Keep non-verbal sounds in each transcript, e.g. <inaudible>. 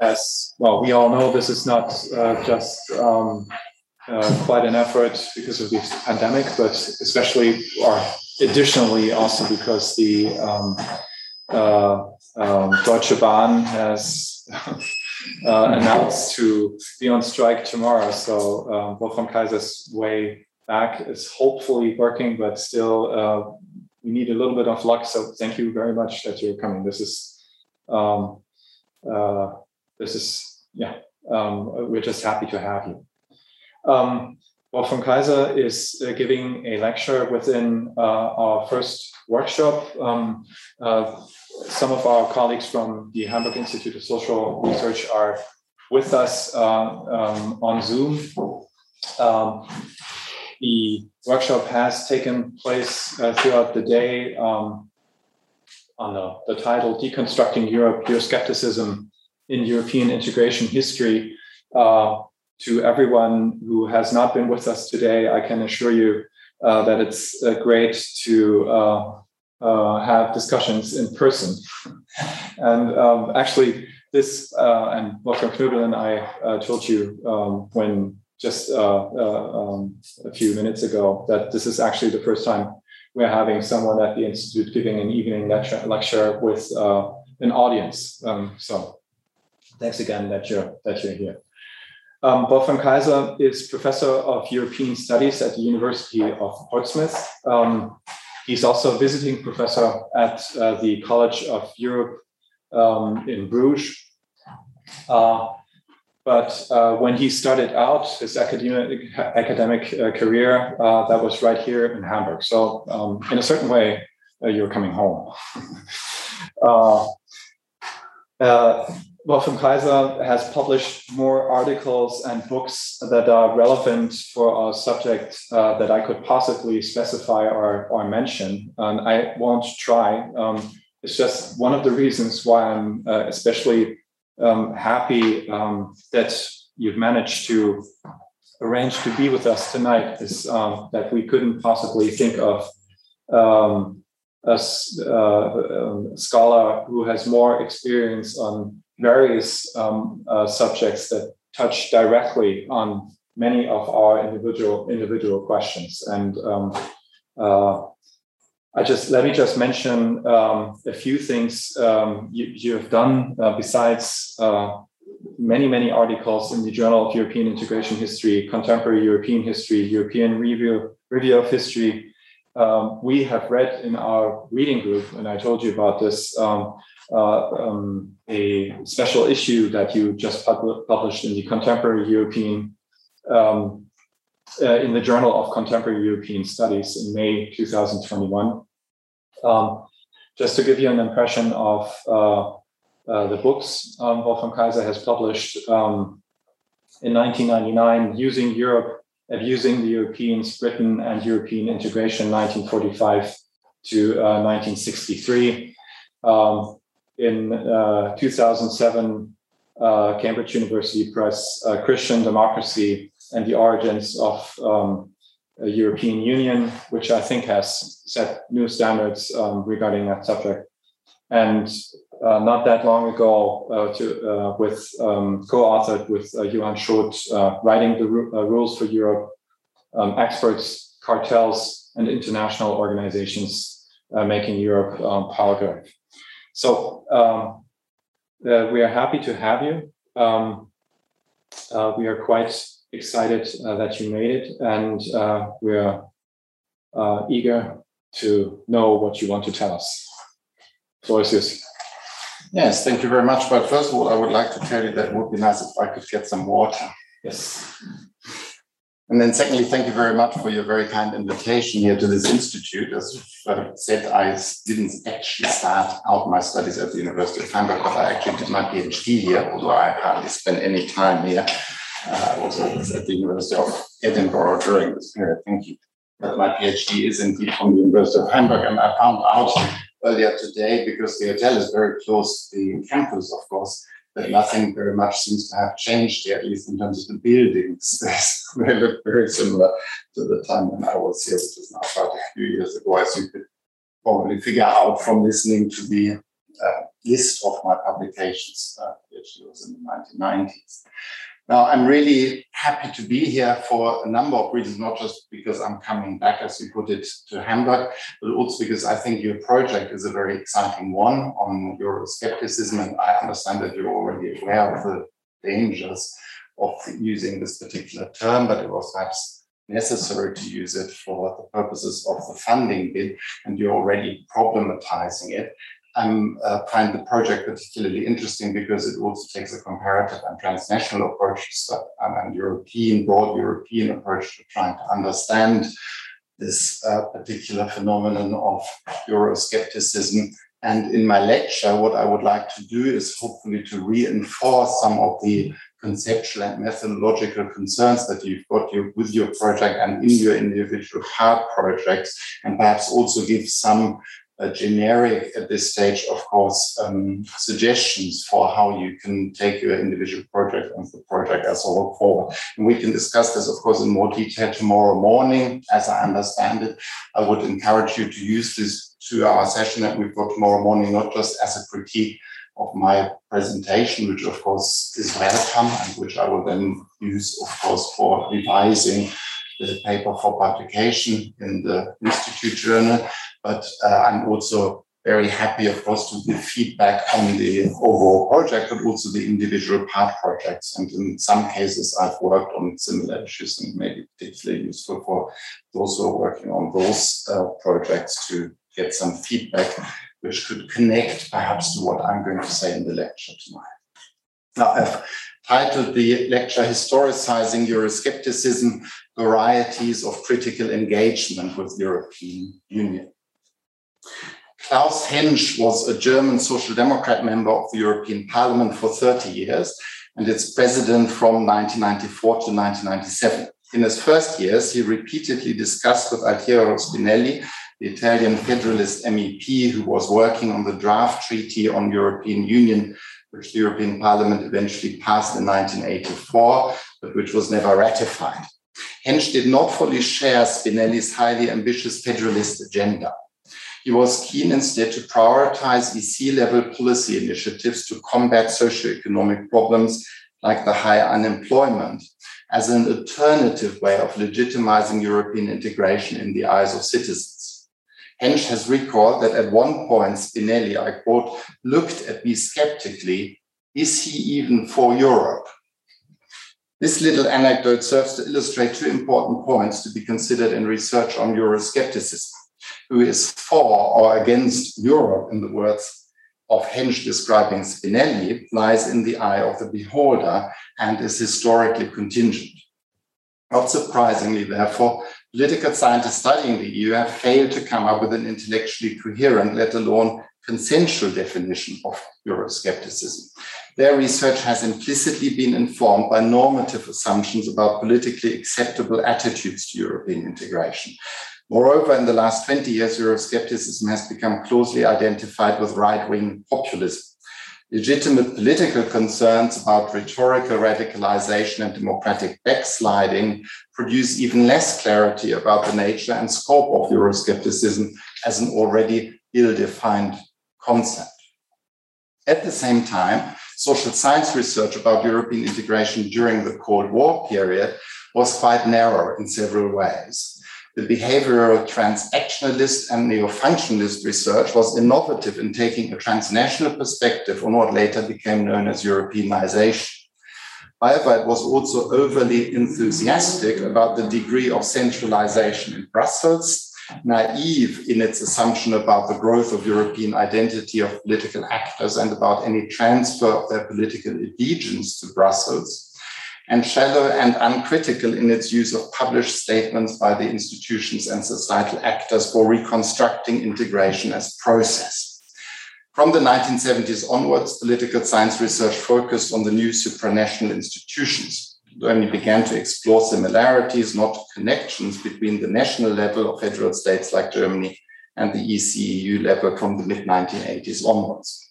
as well, we all know this is not uh, just um, uh, quite an effort because of the pandemic, but especially or additionally also because the um, uh, um, Deutsche Bahn has <laughs> uh, announced to be on strike tomorrow. So um, Wolfram Kaiser's way back is hopefully working, but still uh, we need a little bit of luck. So thank you very much that you're coming. This is um, uh, this is yeah. Um, we're just happy to have you. Um, Wolfram Kaiser is uh, giving a lecture within uh, our first workshop. Um, uh, some of our colleagues from the Hamburg Institute of Social Research are with us uh, um, on Zoom. Um, the workshop has taken place uh, throughout the day um, on the, the, title Deconstructing Europe, Euroscepticism in European Integration History. Uh, to everyone who has not been with us today, I can assure you uh, that it's uh, great to uh, uh, have discussions in person. and um, actually, this, and Wolfgang Knöbl and I told you um, when just uh, uh, um, a few minutes ago that this is actually the first time we're having someone at the institute giving an evening lecture, lecture with uh, an audience. Um, so thanks again that you're that you're here. Um, Wolfram Kaiser is professor of European Studies at the University of Portsmouth. Um, he's also a visiting professor at uh, the College of Europe um, in Bruges. Uh, but uh, when he started out his academic academic uh, career, uh, that was right here in Hamburg. So um, in a certain way, uh, you're coming home. <laughs> Uh, uh, Wolfram Kaiser has published more articles and books that are relevant for our subject that I could possibly specify or, or mention. And I won't try. Um, it's just one of the reasons why I'm especially um, happy um, that you've managed to arrange to be with us tonight is um, that we couldn't possibly think of um, a, uh, um, scholar who has more experience on various uh, subjects that touch directly on many of our individual individual questions. And uh, I just let me just mention um, a few things um, you, you, have done uh, besides uh, many many articles in the Journal of European Integration History, Contemporary European History, European Review Review of History. Um, we have read in our reading group, and I told you about this, um, uh, um, a special issue that you just pub- published in the Contemporary European um, uh, in the Journal of Contemporary European Studies in May 2021. Um, just to give you an impression of uh, uh, the books um, Wolfram Kaiser has published um, in 1999, Using Europe, Abusing the Europeans, Britain and European Integration, 1945 to uh, 1963. Um, in uh, 2007, uh, Cambridge University Press, uh, Christian Democracy, and the origins of um, a European Union, which I think has set new standards um, regarding that subject. And uh, not that long ago, uh, to, uh, with um, co-authored with uh, Johan Schot, uh, writing the ru- uh, rules for Europe, um, experts, cartels, and international organizations making Europe um, power. So um, we are happy to have you. Um, we are quite excited uh, that you made it, and uh, we're uh, eager to know what you want to tell us. Floor is yours. Yes, thank you very much. But first of all, I would like to tell you that it would be nice if I could get some water. Yes. And then, secondly, thank you very much for your very kind invitation here to this institute. As I said, I didn't actually start out my studies at the University of Hamburg, but I actually did my PhD here, although I hardly spent any time here uh, at the University of Edinburgh during this period. Thank you. But my PhD is indeed from the University of Hamburg, and I found out earlier today because the hotel is very close to the campus, of course, that nothing very much seems to have changed here, at least in terms of the buildings. <laughs> they look very similar to the time when I was here, which is now quite a few years ago, as you could probably figure out from listening to the uh, list of my publications. Uh, was in the 1990s. Now, I'm really happy to be here for a number of reasons, not just because I'm coming back, as you put it, to Hamburg, but also because I think your project is a very exciting one on Euroscepticism. And I understand that you're already aware of the dangers of using this particular term, but it was perhaps necessary to use it for the purposes of the funding bid, and you're already problematizing it. I uh, find the project particularly interesting because it also takes a comparative and transnational approach um, and European, broad European approach to trying to understand this uh, particular phenomenon of Euroscepticism. And in my lecture, what I would like to do is hopefully to reinforce some of the conceptual and methodological concerns that you've got you, with your project and in your individual hard projects, and perhaps also give some generic at this stage, of course, um, suggestions for how you can take your individual project and the project as a whole forward. And we can discuss this, of course, in more detail tomorrow morning. As I understand it, I would encourage you to use this two hour session that we've got tomorrow morning, not just as a critique of my presentation, which of course is welcome and which I will then use, of course, for revising the paper for publication in the Institute Journal. But uh, I'm also very happy, of course, to give feedback on the overall project, but also the individual part projects. And in some cases, I've worked on similar issues and maybe particularly useful for those who are working on those uh, projects to get some feedback, which could connect perhaps to what I'm going to say in the lecture tonight. Now, I've titled the lecture Historicizing Euroscepticism Varieties of Critical Engagement with European Union. Klaus Hänsch was a German Social Democrat member of the European Parliament for 30 years and its president from 1994 to 1997. In his first years, he repeatedly discussed with Altiero Spinelli the Italian federalist MEP who was working on the draft treaty on European Union, which the European Parliament eventually passed in 1984, but which was never ratified. Hänsch did not fully share Spinelli's highly ambitious federalist agenda. He was keen instead to prioritize EC level policy initiatives to combat socioeconomic problems like the high unemployment as an alternative way of legitimizing European integration in the eyes of citizens. Hänsch has recalled that at one point, Spinelli, I quote, looked at me skeptically, is he even for Europe? This little anecdote serves to illustrate two important points to be considered in research on Euroscepticism. Who is for or against Europe, in the words of Hänsch describing Spinelli, lies in the eye of the beholder and is historically contingent. Not surprisingly, therefore, political scientists studying the EU have failed to come up with an intellectually coherent, let alone consensual definition of Euroscepticism. Their research has implicitly been informed by normative assumptions about politically acceptable attitudes to European integration. Moreover, in the last 20 years, Euroscepticism has become closely identified with right wing populism legitimate political concerns about rhetorical radicalization and democratic backsliding produce even less clarity about the nature and scope of Euroscepticism as an already ill defined concept. At the same time, social science research about European integration during the Cold War period was quite narrow in several ways the behavioral transactionalist and neo-functionalist research was innovative in taking a transnational perspective on what later became known as Europeanization. However, it was also overly enthusiastic about the degree of centralization in Brussels, naive in its assumption about the growth of European identity of political actors and about any transfer of their political allegiance to Brussels and shallow and uncritical in its use of published statements by the institutions and societal actors for reconstructing integration as process. From the 1970s onwards, political science research focused on the new supranational institutions. When we began to explore similarities, not connections, between the national level of federal states like Germany and the ECEU level from the mid 1980s onwards.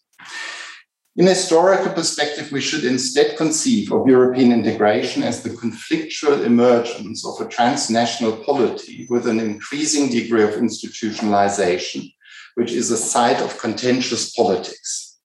In a historical perspective, we should instead conceive of European integration as the conflictual emergence of a transnational polity with an increasing degree of institutionalization, which is a site of contentious politics.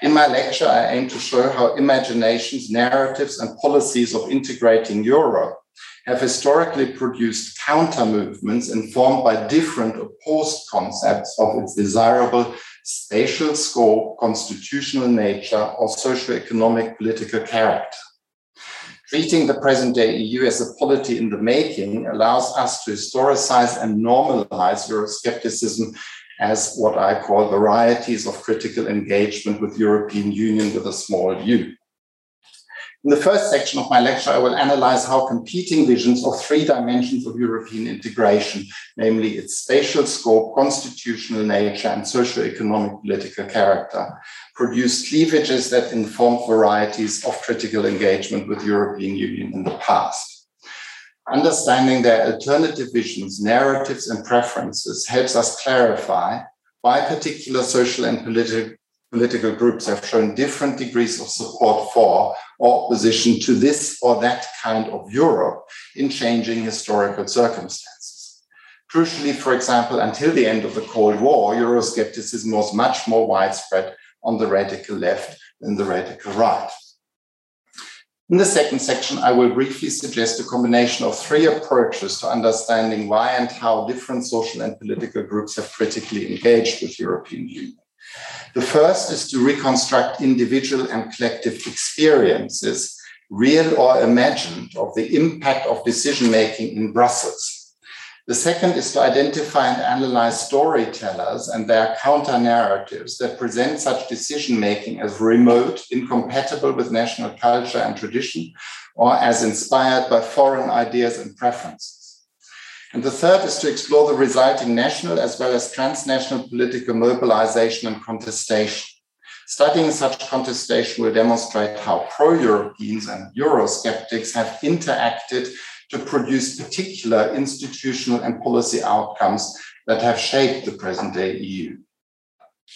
In my lecture, I aim to show how imaginations, narratives, and policies of integrating Europe have historically produced counter movements informed by different opposed concepts of its desirable spatial scope, constitutional nature, or socio-economic political character. Treating the present day EU as a polity in the making allows us to historicize and normalize Euroscepticism as what I call varieties of critical engagement with European Union with a small u. In the first section of my lecture, I will analyze how competing visions of three dimensions of European integration, namely its spatial scope, constitutional nature, and socio-economic political character, produce cleavages that inform varieties of critical engagement with European Union in the past. Understanding their alternative visions, narratives, and preferences helps us clarify why particular social and political political groups have shown different degrees of support for or opposition to this or that kind of Europe in changing historical circumstances. Crucially, for example, until the end of the Cold War, Euroscepticism was much more widespread on the radical left than the radical right. In the second section, I will briefly suggest a combination of three approaches to understanding why and how different social and political groups have critically engaged with European Union. The first is to reconstruct individual and collective experiences, real or imagined, of the impact of decision making in Brussels. The second is to identify and analyze storytellers and their counter narratives that present such decision making as remote, incompatible with national culture and tradition, or as inspired by foreign ideas and preferences. And the third is to explore the resulting national as well as transnational political mobilization and contestation. Studying such contestation will demonstrate how pro Europeans and Eurosceptics have interacted to produce particular institutional and policy outcomes that have shaped the present day EU.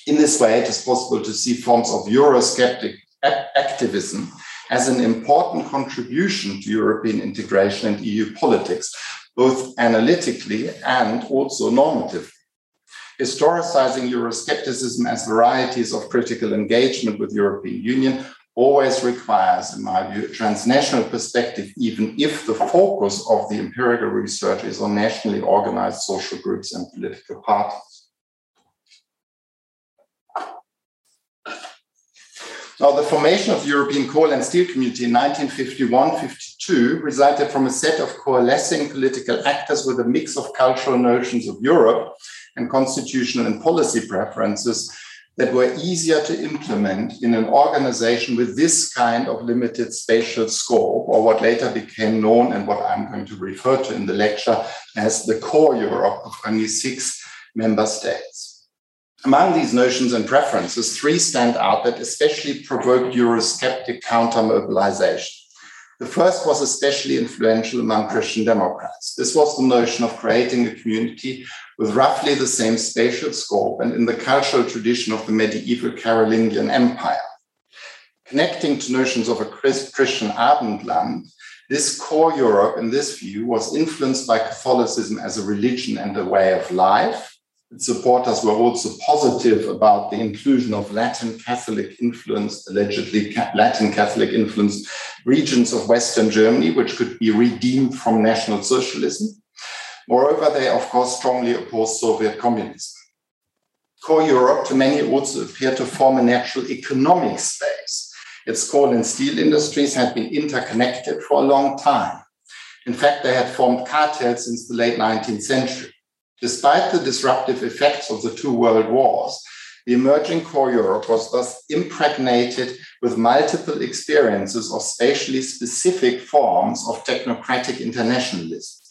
In this way, it is possible to see forms of Eurosceptic activism as an important contribution to European integration and EU politics, both analytically and also normatively. Historicizing Euroscepticism as varieties of critical engagement with European Union always requires, in my view, a transnational perspective, even if the focus of the empirical research is on nationally organized social groups and political parties. Now, the formation of the European coal and steel community in 1951 52 resulted from a set of coalescing political actors with a mix of cultural notions of Europe and constitutional and policy preferences that were easier to implement in an organization with this kind of limited spatial scope, or what later became known and what I'm going to refer to in the lecture as the core Europe of only six member states. Among these notions and preferences, three stand out that especially provoked Eurosceptic counter mobilization. The first was especially influential among Christian Democrats. This was the notion of creating a community with roughly the same spatial scope and in the cultural tradition of the medieval Carolingian Empire. Connecting to notions of a Christian Abendland, this core Europe, in this view, was influenced by Catholicism as a religion and a way of life, supporters were also positive about the inclusion of Latin Catholic influenced, allegedly Latin Catholic influenced regions of Western Germany, which could be redeemed from National Socialism. Moreover, they, of course, strongly opposed Soviet communism. Core Europe, to many, also appeared to form a natural economic space. Its coal and steel industries had been interconnected for a long time. In fact, they had formed cartels since the late 19th century. Despite the disruptive effects of the two world wars, the emerging core Europe was thus impregnated with multiple experiences of spatially specific forms of technocratic internationalism.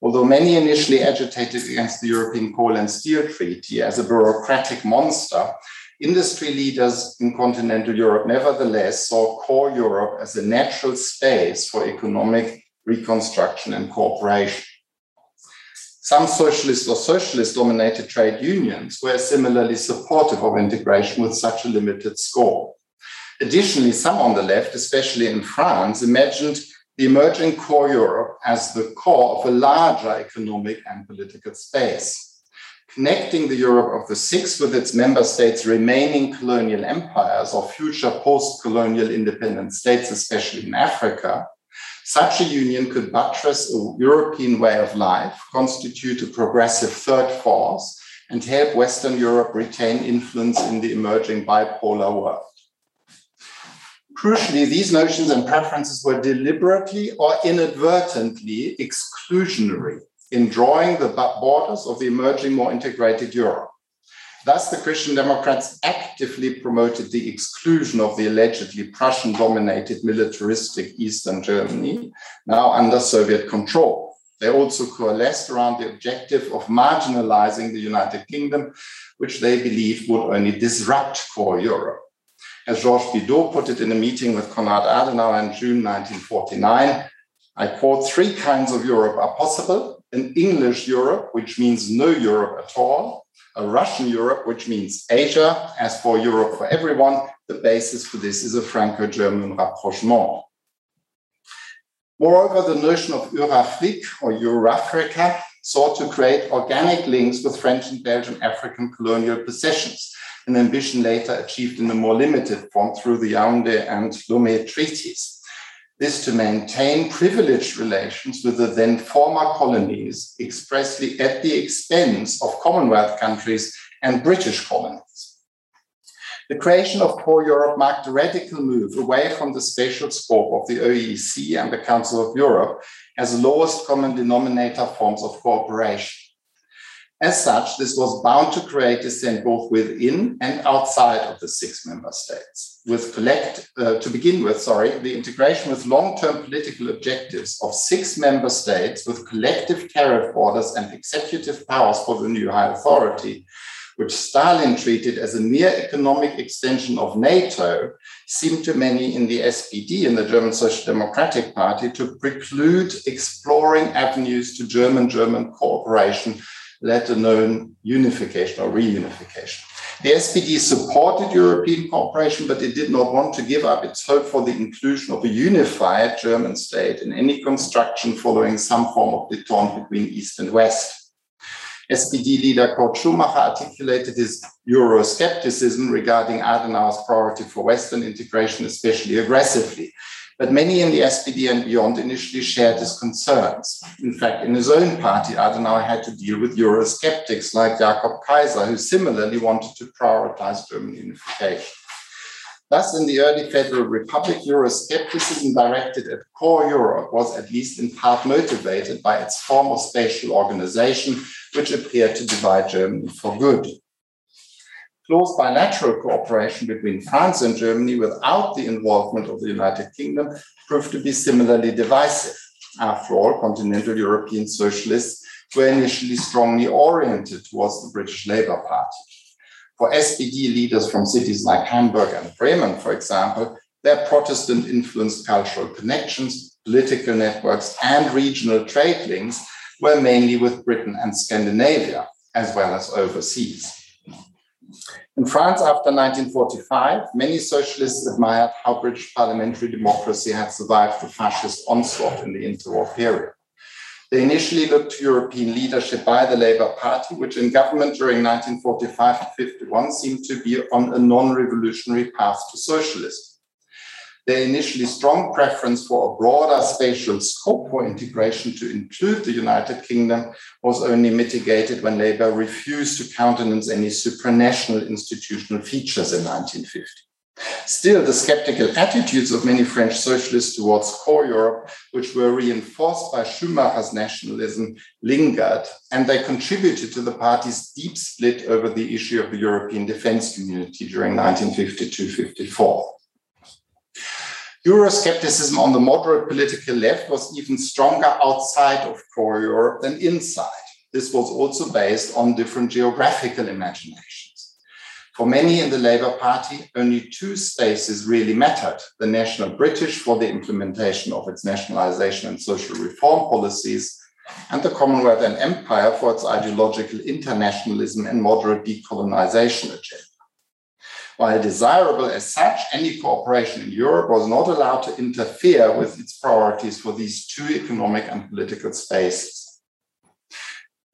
Although many initially agitated against the European Coal and Steel Treaty as a bureaucratic monster, industry leaders in continental Europe nevertheless saw core Europe as a natural space for economic reconstruction and cooperation. Some socialist or socialist dominated trade unions were similarly supportive of integration with such a limited scope. Additionally, some on the left, especially in France, imagined the emerging core Europe as the core of a larger economic and political space. connecting the Europe of the six with its member states' remaining colonial empires or future post colonial independent states, especially in Africa, such a union could buttress a European way of life, constitute a progressive third force, and help Western Europe retain influence in the emerging bipolar world. Crucially, these notions and preferences were deliberately or inadvertently exclusionary in drawing the borders of the emerging, more integrated Europe. Thus, the Christian Democrats actively promoted the exclusion of the allegedly Prussian dominated militaristic Eastern Germany, now under Soviet control. They also coalesced around the objective of marginalizing the United Kingdom, which they believed would only disrupt core Europe. As Georges Bidault put it in a meeting with Konrad Adenauer in June 1949, I quote, three kinds of Europe are possible an English Europe, which means no Europe at all, a Russian Europe, which means Asia. As for Europe for everyone, the basis for this is a Franco German rapprochement. Moreover, the notion of Eurafrique or Eurafrica sought to create organic links with French and Belgian African colonial possessions, an ambition later achieved in a more limited form through the Yaoundé and Lomé treaties this to maintain privileged relations with the then former colonies, expressly at the expense of Commonwealth countries and British colonies. The creation of Core Europe marked a radical move away from the spatial scope of the OEC and the Council of Europe as lowest common denominator forms of cooperation. As such, this was bound to create dissent both within and outside of the six member states. With collect, uh, to begin with, sorry, the integration with long-term political objectives of six member states with collective tariff borders and executive powers for the new high authority, which Stalin treated as a mere economic extension of NATO, seemed to many in the SPD, in the German Social Democratic Party, to preclude exploring avenues to German-German cooperation let alone unification or reunification. The SPD supported European cooperation, but it did not want to give up its hope for the inclusion of a unified German state in any construction following some form of detente between East and West. SPD leader Kurt Schumacher articulated his Euroscepticism regarding Adenauer's priority for Western integration especially aggressively. But many in the SPD and beyond initially shared his concerns. In fact, in his own party, Adenauer had to deal with Eurosceptics like Jakob Kaiser, who similarly wanted to prioritize German unification. Thus, in the early Federal Republic, Euroscepticism directed at core Europe was at least in part motivated by its form of spatial organization, which appeared to divide Germany for good close bilateral cooperation between France and Germany without the involvement of the United Kingdom proved to be similarly divisive. After all, continental European socialists were initially strongly oriented towards the British Labour Party. For SPD leaders from cities like Hamburg and Bremen, for example, their Protestant influenced cultural connections, political networks, and regional trade links were mainly with Britain and Scandinavia, as well as overseas. In France, after 1945, many socialists admired how British parliamentary democracy had survived the fascist onslaught in the interwar period. They initially looked to European leadership by the Labour Party, which in government during 1945 to 51 seemed to be on a non revolutionary path to socialism their initially strong preference for a broader spatial scope for integration to include the United Kingdom was only mitigated when Labour refused to countenance any supranational institutional features in 1950. Still, the skeptical attitudes of many French socialists towards core Europe, which were reinforced by Schumacher's nationalism, lingered, and they contributed to the party's deep split over the issue of the European defense community during 1952 54. Euroscepticism on the moderate political left was even stronger outside of core Europe than inside. This was also based on different geographical imaginations. For many in the Labour Party, only two spaces really mattered the national British for the implementation of its nationalisation and social reform policies, and the Commonwealth and Empire for its ideological internationalism and moderate decolonisation agenda. While desirable as such, any cooperation in Europe was not allowed to interfere with its priorities for these two economic and political spaces.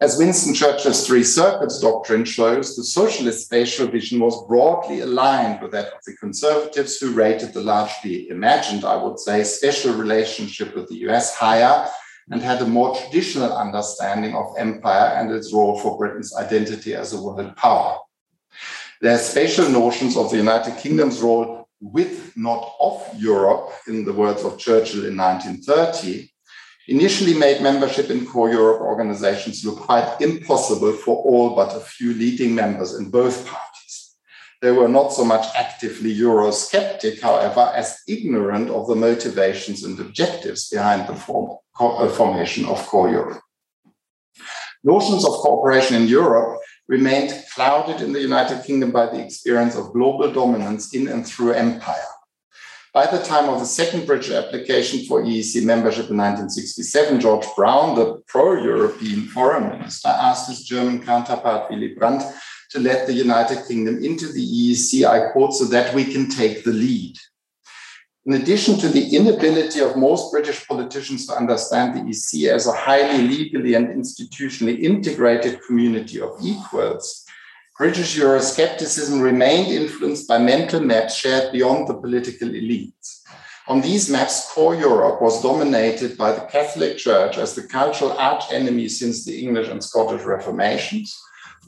As Winston Churchill's Three Circles doctrine shows, the socialist spatial vision was broadly aligned with that of the conservatives who rated the largely imagined, I would say, special relationship with the US higher and had a more traditional understanding of empire and its role for Britain's identity as a world power. Their spatial notions of the United Kingdom's role with, not of Europe, in the words of Churchill in 1930, initially made membership in core Europe organizations look quite impossible for all but a few leading members in both parties. They were not so much actively Eurosceptic, however, as ignorant of the motivations and objectives behind the form, uh, formation of core Europe. Notions of cooperation in Europe remained clouded in the United Kingdom by the experience of global dominance in and through empire. By the time of the second British application for EEC membership in 1967, George Brown, the pro European foreign minister, asked his German counterpart Willy Brandt to let the United Kingdom into the EEC, I quote, so that we can take the lead. In addition to the inability of most British politicians to understand the EC as a highly legally and institutionally integrated community of equals, British Euroscepticism remained influenced by mental maps shared beyond the political elites. On these maps, core Europe was dominated by the Catholic Church as the cultural archenemy since the English and Scottish Reformations,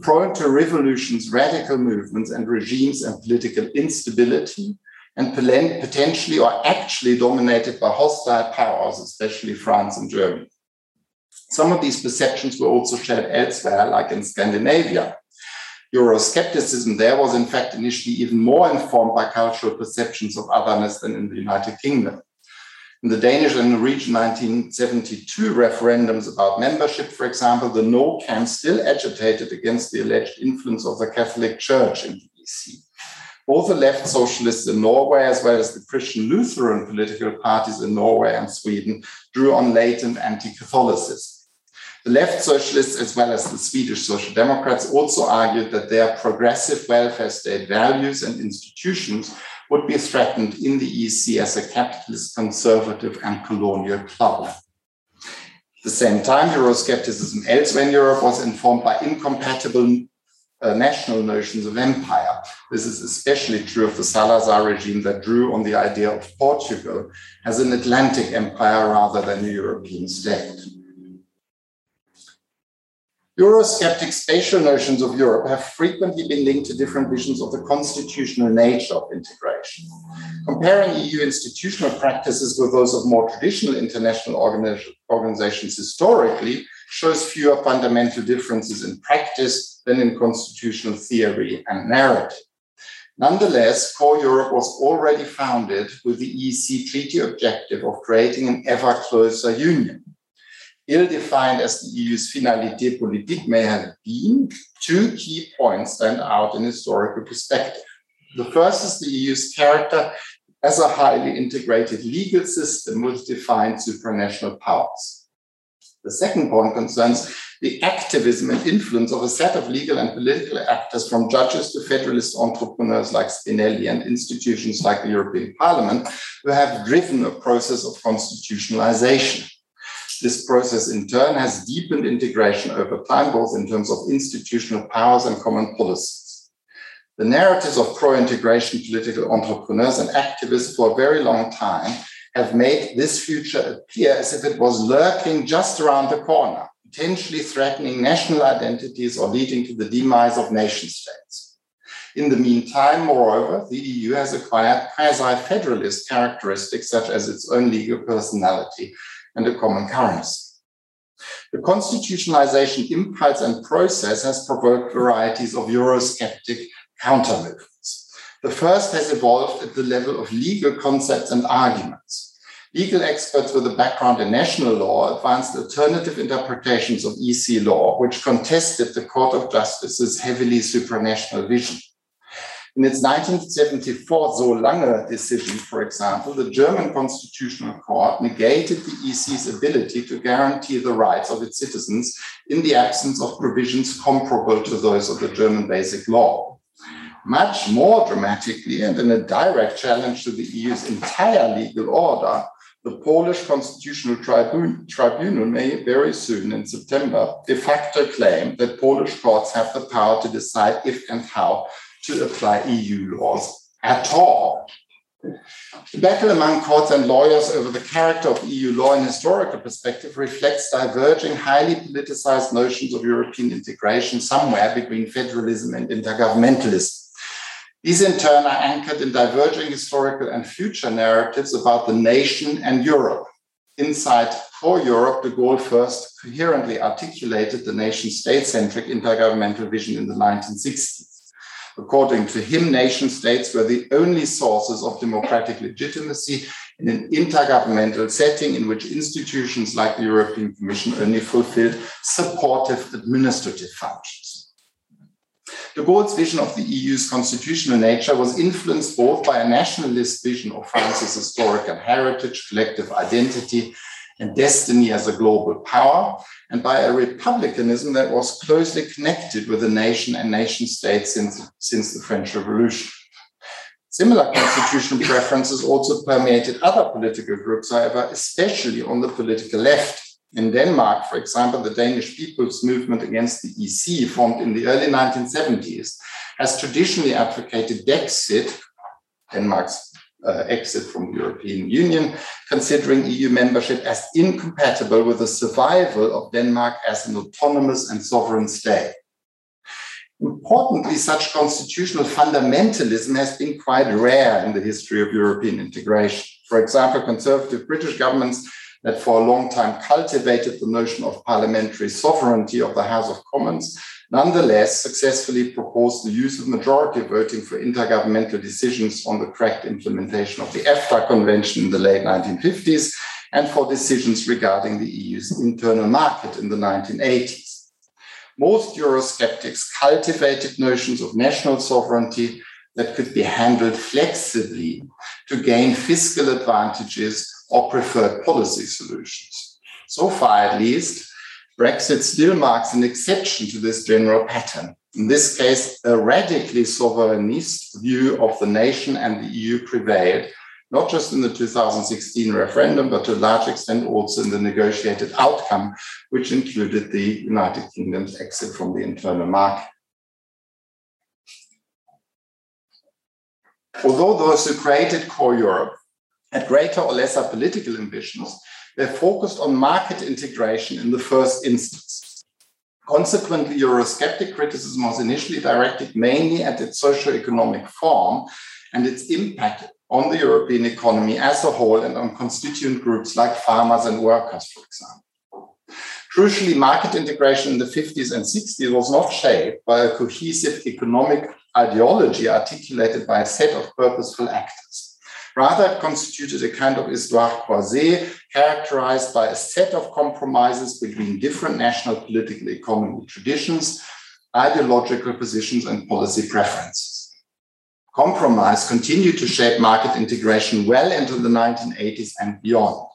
prone to revolutions, radical movements, and regimes and political instability, and potentially or actually dominated by hostile powers, especially France and Germany. Some of these perceptions were also shared elsewhere, like in Scandinavia. Euroscepticism there was, in fact, initially even more informed by cultural perceptions of otherness than in the United Kingdom. In the Danish and Norwegian 1972 referendums about membership, for example, the no camp still agitated against the alleged influence of the Catholic Church in the EC. Both the left socialists in Norway, as well as the Christian Lutheran political parties in Norway and Sweden, drew on latent anti Catholicism. The left socialists, as well as the Swedish Social Democrats, also argued that their progressive welfare state values and institutions would be threatened in the EC as a capitalist, conservative, and colonial club. At the same time, Euroscepticism elsewhere in Europe was informed by incompatible uh, national notions of empire. This is especially true of the Salazar regime that drew on the idea of Portugal as an Atlantic empire rather than a European state. Eurosceptic spatial notions of Europe have frequently been linked to different visions of the constitutional nature of integration. Comparing EU institutional practices with those of more traditional international organizations historically shows fewer fundamental differences in practice than in constitutional theory and narrative. Nonetheless, Core Europe was already founded with the EEC treaty objective of creating an ever closer union ill-defined as the EU's finalité politique may have been, two key points stand out in historical perspective. The first is the EU's character as a highly integrated legal system with defined supranational powers. The second point concerns the activism and influence of a set of legal and political actors, from judges to federalist entrepreneurs like Spinelli and institutions like the European Parliament, who have driven a process of constitutionalization. This process, in turn, has deepened integration over time, both in terms of institutional powers and common policies. The narratives of pro integration political entrepreneurs and activists for a very long time have made this future appear as if it was lurking just around the corner, potentially threatening national identities or leading to the demise of nation states. In the meantime, moreover, the EU has acquired quasi federalist characteristics such as its own legal personality and a common currency. The constitutionalization impulse and process has provoked varieties of Eurosceptic counter movements. The first has evolved at the level of legal concepts and arguments. Legal experts with a background in national law advanced alternative interpretations of EC law, which contested the Court of Justice's heavily supranational vision. In its 1974 Solange decision, for example, the German Constitutional Court negated the EC's ability to guarantee the rights of its citizens in the absence of provisions comparable to those of the German Basic Law. Much more dramatically, and in a direct challenge to the EU's entire legal order, the Polish Constitutional Tribunal may very soon in September de facto claim that Polish courts have the power to decide if and how to apply EU laws at all. The battle among courts and lawyers over the character of EU law in historical perspective reflects diverging, highly politicized notions of European integration somewhere between federalism and intergovernmentalism. These, in turn, are anchored in diverging historical and future narratives about the nation and Europe. Inside for Europe, de Gaulle first coherently articulated the nation state centric intergovernmental vision in the 1960s. According to him, nation states were the only sources of democratic legitimacy in an intergovernmental setting in which institutions like the European Commission only fulfilled supportive administrative functions. De Gaulle's vision of the EU's constitutional nature was influenced both by a nationalist vision of France's historical heritage, collective identity, and destiny as a global power, and by a republicanism that was closely connected with the nation and nation state since, since the French Revolution. Similar constitutional preferences also permeated other political groups, however, especially on the political left. In Denmark, for example, the Danish People's Movement against the EC, formed in the early 1970s, has traditionally advocated Dexit, Denmark's uh, exit from the European Union, considering EU membership as incompatible with the survival of Denmark as an autonomous and sovereign state. Importantly, such constitutional fundamentalism has been quite rare in the history of European integration. For example, conservative British governments that for a long time cultivated the notion of parliamentary sovereignty of the House of Commons, nonetheless successfully proposed the use of majority voting for intergovernmental decisions on the correct implementation of the EFTA Convention in the late 1950s and for decisions regarding the EU's internal market in the 1980s. Most Eurosceptics cultivated notions of national sovereignty that could be handled flexibly to gain fiscal advantages or preferred policy solutions. So far, at least, Brexit still marks an exception to this general pattern. In this case, a radically sovereignist view of the nation and the EU prevailed, not just in the 2016 referendum, but to a large extent also in the negotiated outcome, which included the United Kingdom's exit from the internal market. Although those who created Core Europe had greater or lesser political ambitions, they focused on market integration in the first instance. Consequently, Eurosceptic criticism was initially directed mainly at its socio-economic form and its impact on the European economy as a whole and on constituent groups like farmers and workers, for example. Crucially, market integration in the 50s and 60s was not shaped by a cohesive economic ideology articulated by a set of purposeful actors. Rather, it constituted a kind of histoire croisée characterized by a set of compromises between different national political economy traditions, ideological positions, and policy preferences. Compromise continued to shape market integration well into the 1980s and beyond.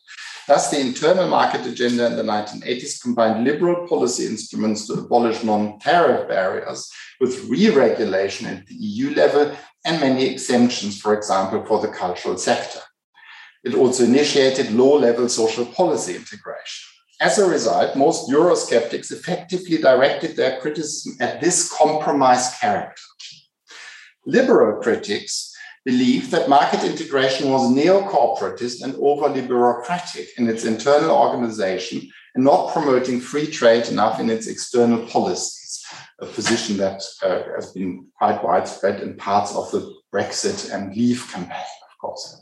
Thus, the internal market agenda in the 1980s combined liberal policy instruments to abolish non tariff barriers with re regulation at the EU level and many exemptions, for example, for the cultural sector. It also initiated low level social policy integration. As a result, most Eurosceptics effectively directed their criticism at this compromise character. Liberal critics believed that market integration was neo corporatist and overly bureaucratic in its internal organization and not promoting free trade enough in its external policy a position that uh, has been quite widespread in parts of the Brexit and Leave campaign, of course.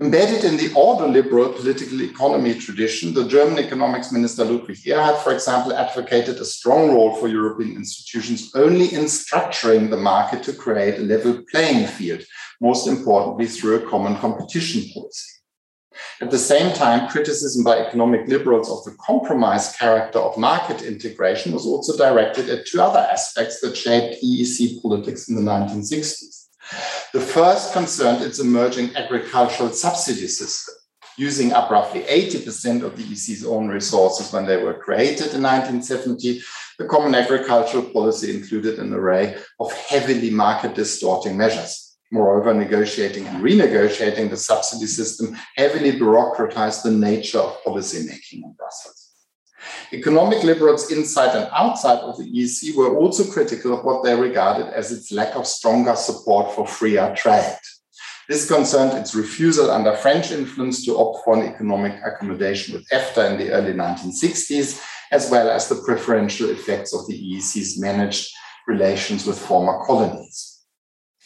Embedded in the ordoliberal political economy tradition, the German economics minister Ludwig Erhard, for example, advocated a strong role for European institutions only in structuring the market to create a level playing field, most importantly through a common competition policy. At the same time, criticism by economic liberals of the compromise character of market integration was also directed at two other aspects that shaped EEC politics in the 1960s. The first concerned its emerging agricultural subsidy system, using up roughly 80% of the EC's own resources when they were created in 1970. The Common Agricultural Policy included an array of heavily market distorting measures Moreover, negotiating and renegotiating the subsidy system heavily bureaucratized the nature of policy making in Brussels. Economic liberals inside and outside of the EC were also critical of what they regarded as its lack of stronger support for freer trade. This concerned its refusal under French influence to opt for an economic accommodation with EFTA in the early 1960s, as well as the preferential effects of the EEC's managed relations with former colonies.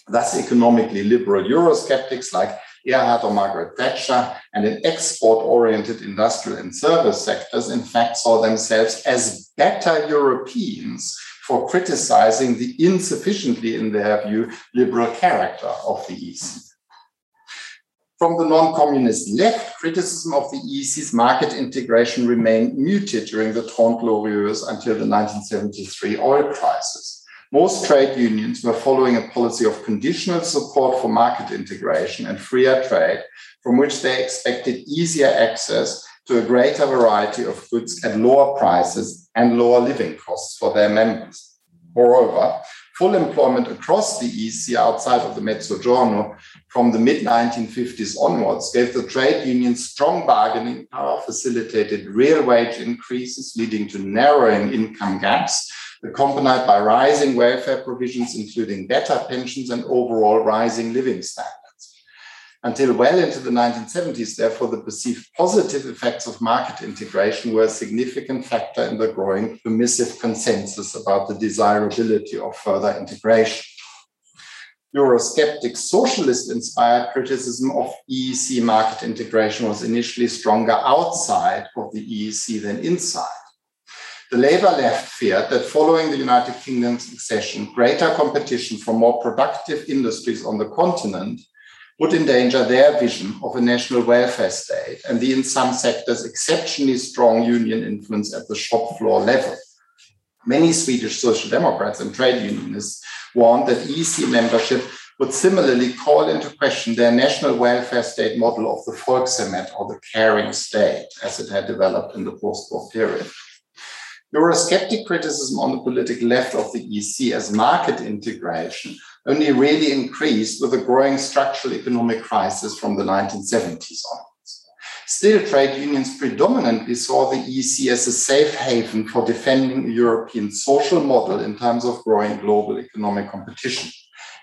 Thus, economically liberal Eurosceptics like Erhard or Margaret Thatcher and in export oriented industrial and service sectors, in fact, saw themselves as better Europeans for criticizing the insufficiently, in their view, liberal character of the EEC. From the non communist left, criticism of the EEC's market integration remained muted during the Trente Glorieuses until the 1973 oil crisis. Most trade unions were following a policy of conditional support for market integration and freer trade, from which they expected easier access to a greater variety of goods at lower prices and lower living costs for their members. Moreover, full employment across the EC outside of the Mezzogiorno from the mid 1950s onwards gave the trade unions strong bargaining power, facilitated real wage increases, leading to narrowing income gaps accompanied by rising welfare provisions, including better pensions and overall rising living standards. Until well into the 1970s, therefore, the perceived positive effects of market integration were a significant factor in the growing permissive consensus about the desirability of further integration. Eurosceptic socialist inspired criticism of EEC market integration was initially stronger outside of the EEC than inside. The Labour left feared that following the United Kingdom's accession, greater competition from more productive industries on the continent would endanger their vision of a national welfare state and the, in some sectors, exceptionally strong union influence at the shop floor level. Many Swedish social democrats and trade unionists warned that EC membership would similarly call into question their national welfare state model of the Folkhemmet or the caring state as it had developed in the post war period. Eurosceptic criticism on the political left of the EC as market integration only really increased with the growing structural economic crisis from the 1970s onwards. Still, trade unions predominantly saw the EC as a safe haven for defending a European social model in terms of growing global economic competition.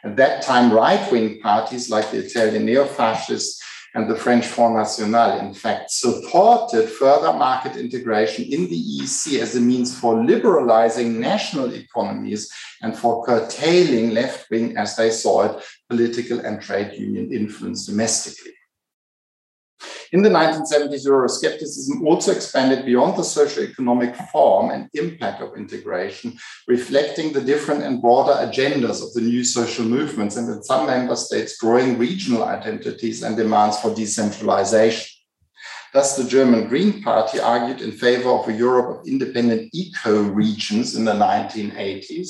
At that time, right wing parties like the Italian neo fascists and the French Front National, in fact, supported further market integration in the EC as a means for liberalizing national economies and for curtailing left wing, as they saw it, political and trade union influence domestically. In the 1970s, Euroscepticism also expanded beyond the socio-economic form and impact of integration, reflecting the different and broader agendas of the new social movements and in some member states growing regional identities and demands for decentralization. Thus, the German Green Party argued in favor of a Europe of independent eco regions in the 1980s,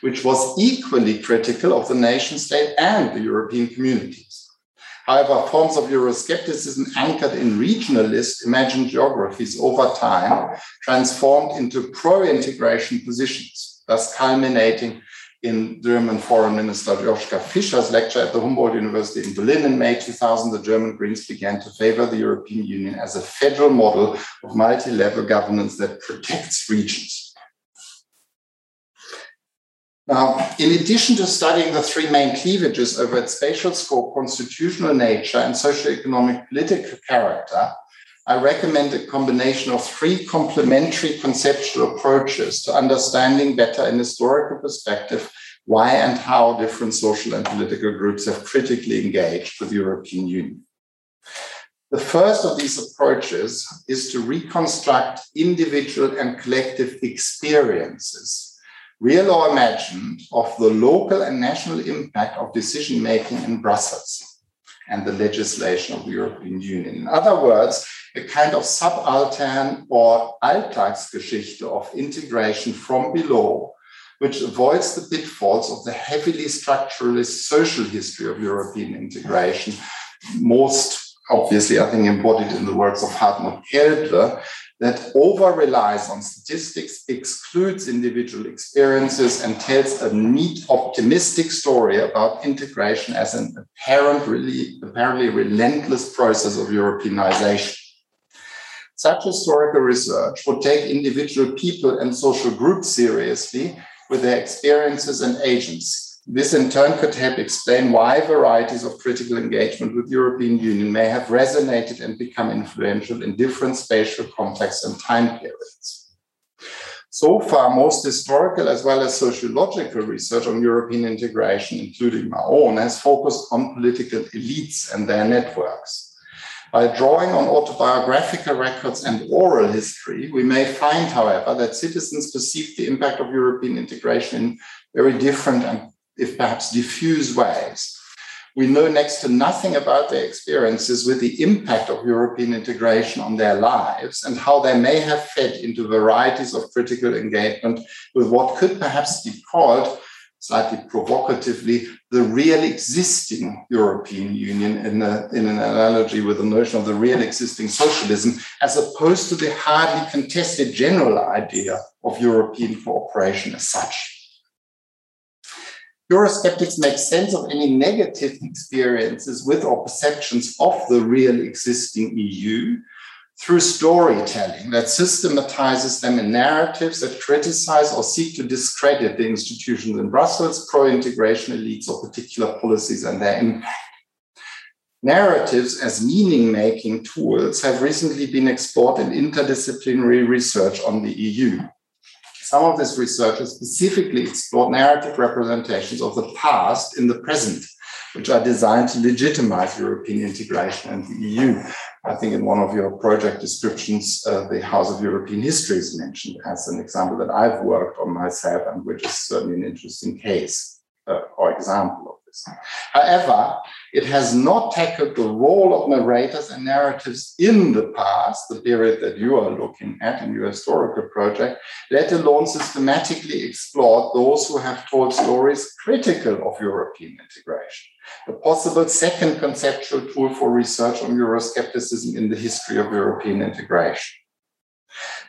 which was equally critical of the nation state and the European communities. However, forms of Euroscepticism anchored in regionalist imagined geographies over time transformed into pro integration positions, thus culminating in German Foreign Minister Joschka Fischer's lecture at the Humboldt University in Berlin in May 2000, the German Greens began to favor the European Union as a federal model of multi level governance that protects regions. Now, in addition to studying the three main cleavages over its spatial scope, constitutional nature, and socio-economic political character, I recommend a combination of three complementary conceptual approaches to understanding better in historical perspective why and how different social and political groups have critically engaged with the European Union. The first of these approaches is to reconstruct individual and collective experiences real or imagined, of the local and national impact of decision making in Brussels and the legislation of the European Union. In other words, a kind of subaltern or Alltagsgeschichte of integration from below, which avoids the pitfalls of the heavily structuralist social history of European integration, most obviously, I think, embodied in the works of Hartmut Kaelble, that over relies on statistics, excludes individual experiences, and tells a neat, optimistic story about integration as an apparently, apparently relentless process of Europeanization. Such historical research would take individual people and social groups seriously with their experiences and agency. This in turn could help explain why varieties of critical engagement with European Union may have resonated and become influential in different spatial contexts and time periods. So far, most historical as well as sociological research on European integration, including my own, has focused on political elites and their networks. By drawing on autobiographical records and oral history, we may find, however, that citizens perceive the impact of European integration in very different and, if perhaps, diffuse ways. We know next to nothing about their experiences with the impact of European integration on their lives and how they may have fed into varieties of critical engagement with what could perhaps be called slightly provocatively, the real existing European Union in, a, in, an analogy with the notion of the real existing socialism, as opposed to the hardly contested general idea of European cooperation as such. Eurosceptics make sense of any negative experiences with or perceptions of the real existing EU through storytelling that systematizes them in narratives that criticize or seek to discredit the institutions in Brussels, pro integration elites, or particular policies and their impact. Narratives as meaning making tools have recently been explored in interdisciplinary research on the EU. Some of this research has specifically explored narrative representations of the past in the present which are designed to legitimize European integration and the EU. I think in one of your project descriptions, uh, the House of European History is mentioned as an example that I've worked on myself and which is certainly an interesting case uh, or example this. However, it has not tackled the role of narrators and narratives in the past, the period that you are looking at in your historical project, let alone systematically explored those who have told stories critical of European integration. A possible second conceptual tool for research on Euroscepticism in the history of European integration.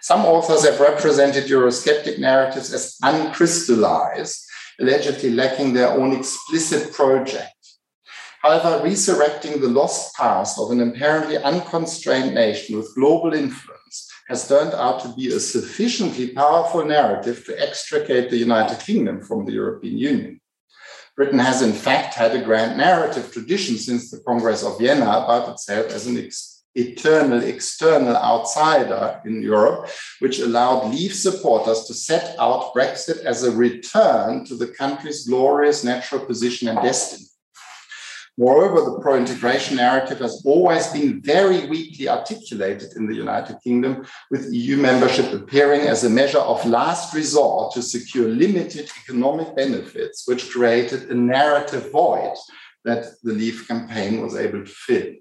Some authors have represented Eurosceptic narratives as uncrystallized, allegedly lacking their own explicit project. However, resurrecting the lost past of an apparently unconstrained nation with global influence has turned out to be a sufficiently powerful narrative to extricate the United Kingdom from the European Union. Britain has, in fact, had a grand narrative tradition since the Congress of Vienna about itself as an ex- eternal external outsider in Europe, which allowed Leave supporters to set out Brexit as a return to the country's glorious natural position and destiny. Moreover, the pro integration narrative has always been very weakly articulated in the United Kingdom, with EU membership appearing as a measure of last resort to secure limited economic benefits, which created a narrative void that the Leave campaign was able to fill.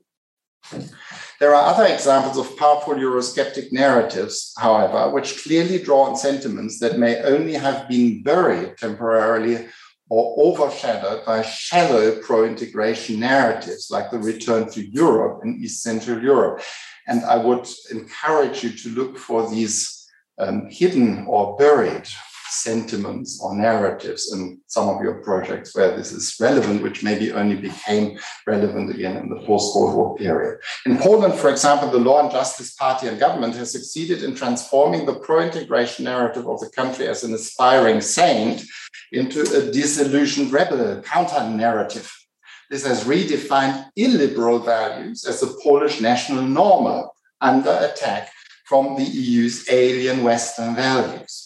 There are other examples of powerful Eurosceptic narratives, however, which clearly draw on sentiments that may only have been buried temporarily or overshadowed by shallow pro integration narratives like the return to Europe and East Central Europe. And I would encourage you to look for these um, hidden or buried sentiments or narratives in some of your projects where this is relevant, which maybe only became relevant again in the post World War period. In Poland, for example, the Law and Justice Party and government has succeeded in transforming the pro integration narrative of the country as an aspiring saint into a disillusioned rebel counter narrative. This has redefined illiberal values as the Polish national normal under attack from the EU's alien Western values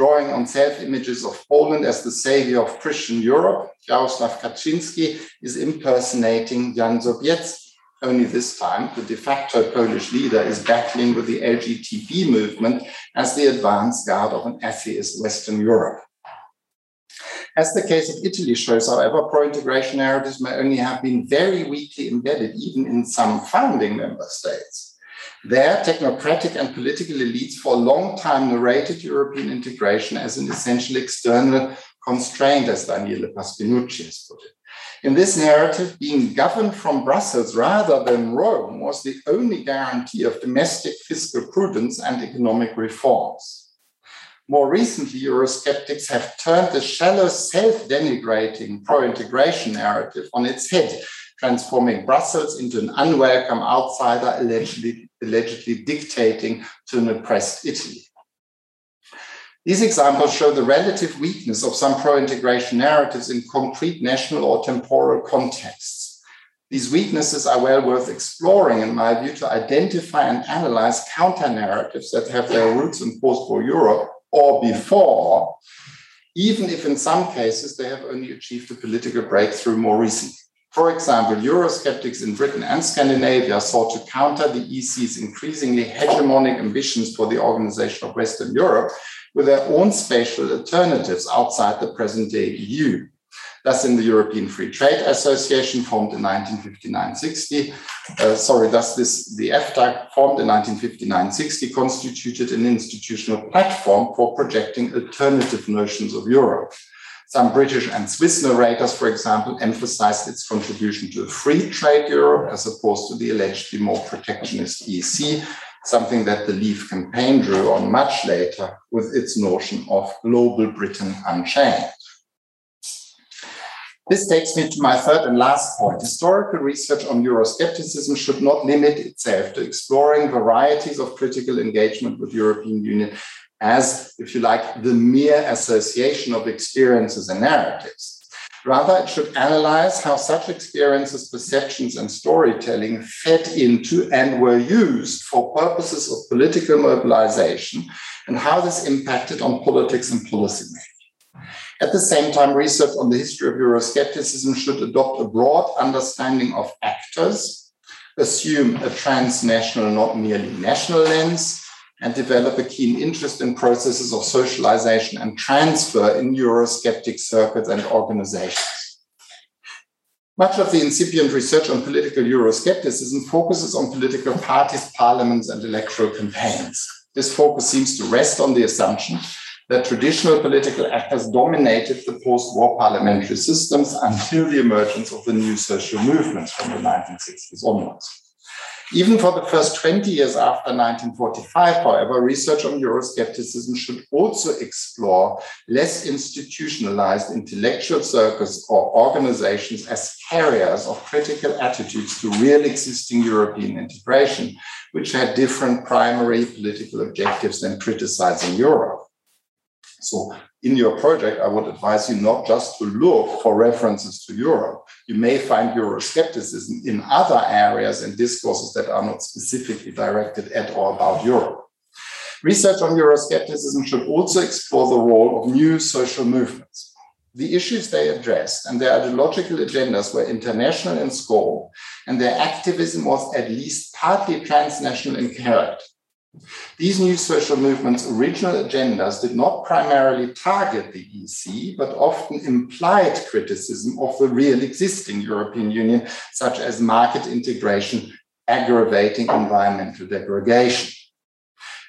drawing on self images of Poland as the savior of Christian Europe, Jarosław Kaczynski is impersonating Jan Sobieski. Only this time, the de facto Polish leader is battling with the LGBT movement as the advance guard of an atheist Western Europe. As the case of Italy shows, however, pro integration narratives may only have been very weakly embedded, even in some founding member states. There, technocratic and political elites for a long time narrated European integration as an essential external constraint, as Daniele Pasquinucci has put it. In this narrative, being governed from Brussels rather than Rome was the only guarantee of domestic fiscal prudence and economic reforms. More recently, Eurosceptics have turned the shallow, self denigrating pro integration narrative on its head, transforming Brussels into an unwelcome outsider, allegedly, allegedly dictating to an oppressed Italy. These examples show the relative weakness of some pro integration narratives in concrete national or temporal contexts. These weaknesses are well worth exploring, in my view, to identify and analyze counter narratives that have their roots in post war Europe or before, even if in some cases they have only achieved a political breakthrough more recently. For example, Eurosceptics in Britain and Scandinavia sought to counter the EC's increasingly hegemonic ambitions for the organization of Western Europe with their own spatial alternatives outside the present day EU. Thus, in the European Free Trade Association, formed in 1959-60, uh, sorry, thus this, the EFTA, formed in 1959-60, constituted an institutional platform for projecting alternative notions of Europe. Some British and Swiss narrators, for example, emphasized its contribution to a free trade Europe as opposed to the allegedly more protectionist EC, something that the Leave campaign drew on much later with its notion of global Britain unchained. This takes me to my third and last point. Historical research on Euroscepticism should not limit itself to exploring varieties of critical engagement with European Union as, if you like, the mere association of experiences and narratives. Rather, it should analyze how such experiences, perceptions, and storytelling fed into and were used for purposes of political mobilization and how this impacted on politics and policymaking. At the same time, research on the history of Euroscepticism should adopt a broad understanding of actors, assume a transnational, not merely national lens, and develop a keen interest in processes of socialization and transfer in Eurosceptic circuits and organizations. Much of the incipient research on political Euroscepticism focuses on political parties, parliaments, and electoral campaigns. This focus seems to rest on the assumption that traditional political actors dominated the post war parliamentary systems until the emergence of the new social movements from the 1960s onwards. Even for the first 20 years after 1945, however, research on Euroscepticism should also explore less institutionalized intellectual circles or organizations as carriers of critical attitudes to real existing European integration, which had different primary political objectives than criticizing Europe. So in your project, I would advise you not just to look for references to Europe. You may find Euroscepticism in other areas and discourses that are not specifically directed at or about Europe. Research on Euroscepticism should also explore the role of new social movements. The issues they addressed and their ideological agendas were international in scope, and their activism was at least partly transnational in character. These new social movements' original agendas did not primarily target the EC, but often implied criticism of the real existing European Union, such as market integration aggravating environmental degradation.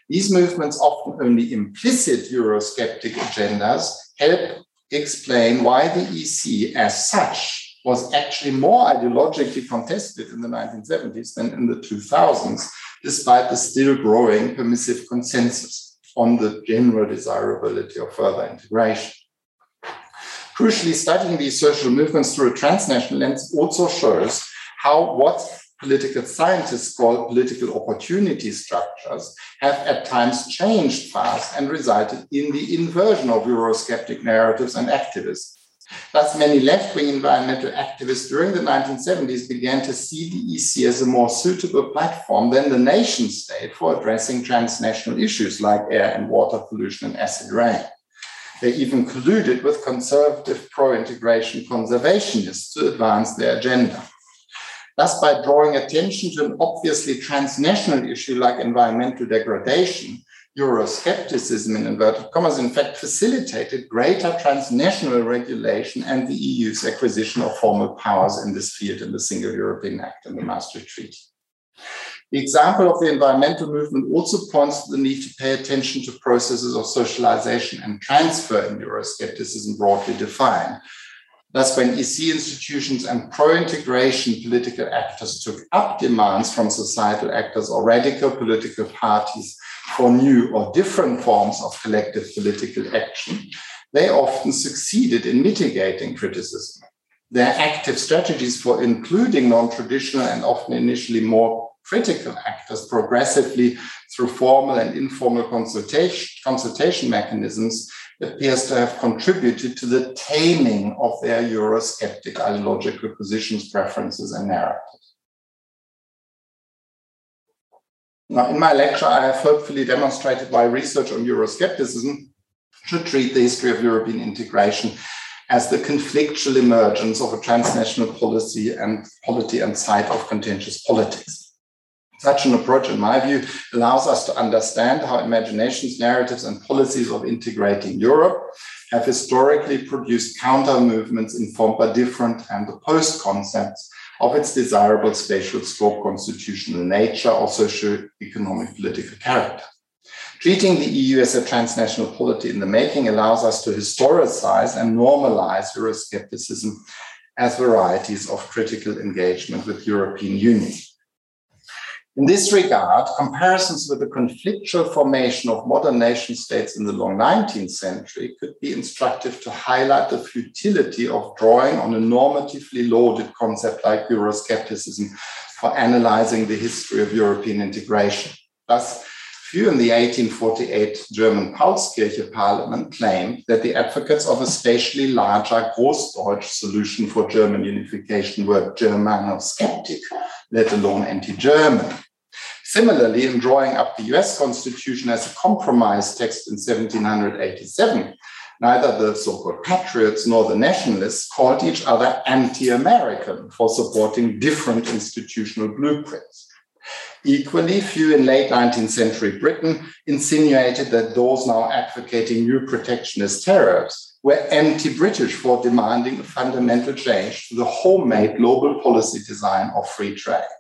These movements' often only implicit Eurosceptic agendas help explain why the EC, as such, was actually more ideologically contested in the 1970s than in the 2000s despite the still growing permissive consensus on the general desirability of further integration. Crucially, studying these social movements through a transnational lens also shows how what political scientists call political opportunity structures have at times changed fast and resulted in the inversion of Eurosceptic narratives and activism. Thus, many left wing environmental activists during the 1970s began to see the EC as a more suitable platform than the nation state for addressing transnational issues like air and water pollution and acid rain. They even colluded with conservative pro integration conservationists to advance their agenda. Thus, by drawing attention to an obviously transnational issue like environmental degradation, Euroscepticism, in inverted commas, in fact facilitated greater transnational regulation and the EU's acquisition of formal powers in this field in the Single European Act and the Maastricht Treaty. The example of the environmental movement also points to the need to pay attention to processes of socialization and transfer in Euroscepticism broadly defined. Thus, when EC institutions and pro integration political actors took up demands from societal actors or radical political parties for new or different forms of collective political action, they often succeeded in mitigating criticism. Their active strategies for including non traditional and often initially more critical actors progressively through formal and informal consultation, consultation mechanisms appears to have contributed to the taming of their Eurosceptic ideological positions, preferences, and narratives. Now, in my lecture, I have hopefully demonstrated why research on Euroscepticism should treat the history of European integration as the conflictual emergence of a transnational policy and polity and site of contentious politics. Such an approach, in my view, allows us to understand how imaginations, narratives, and policies of integrating Europe have historically produced counter movements informed by different and opposed concepts of its desirable spatial scope, constitutional nature, or socio-economic political character. Treating the EU as a transnational polity in the making allows us to historicize and normalize Euroscepticism as varieties of critical engagement with European Union. In this regard, comparisons with the conflictual formation of modern nation states in the long 19th century could be instructive to highlight the futility of drawing on a normatively loaded concept like Euroscepticism for analyzing the history of European integration. Thus, few in the 1848 German Paulskirche parliament claimed that the advocates of a spatially larger Großdeutsch solution for German unification were Germano-skeptic let alone anti German. Similarly, in drawing up the US Constitution as a compromise text in 1787, neither the so called patriots nor the nationalists called each other anti American for supporting different institutional blueprints. Equally, few in late 19th century Britain insinuated that those now advocating new protectionist tariffs were anti British for demanding a fundamental change to the homemade global policy design of free trade.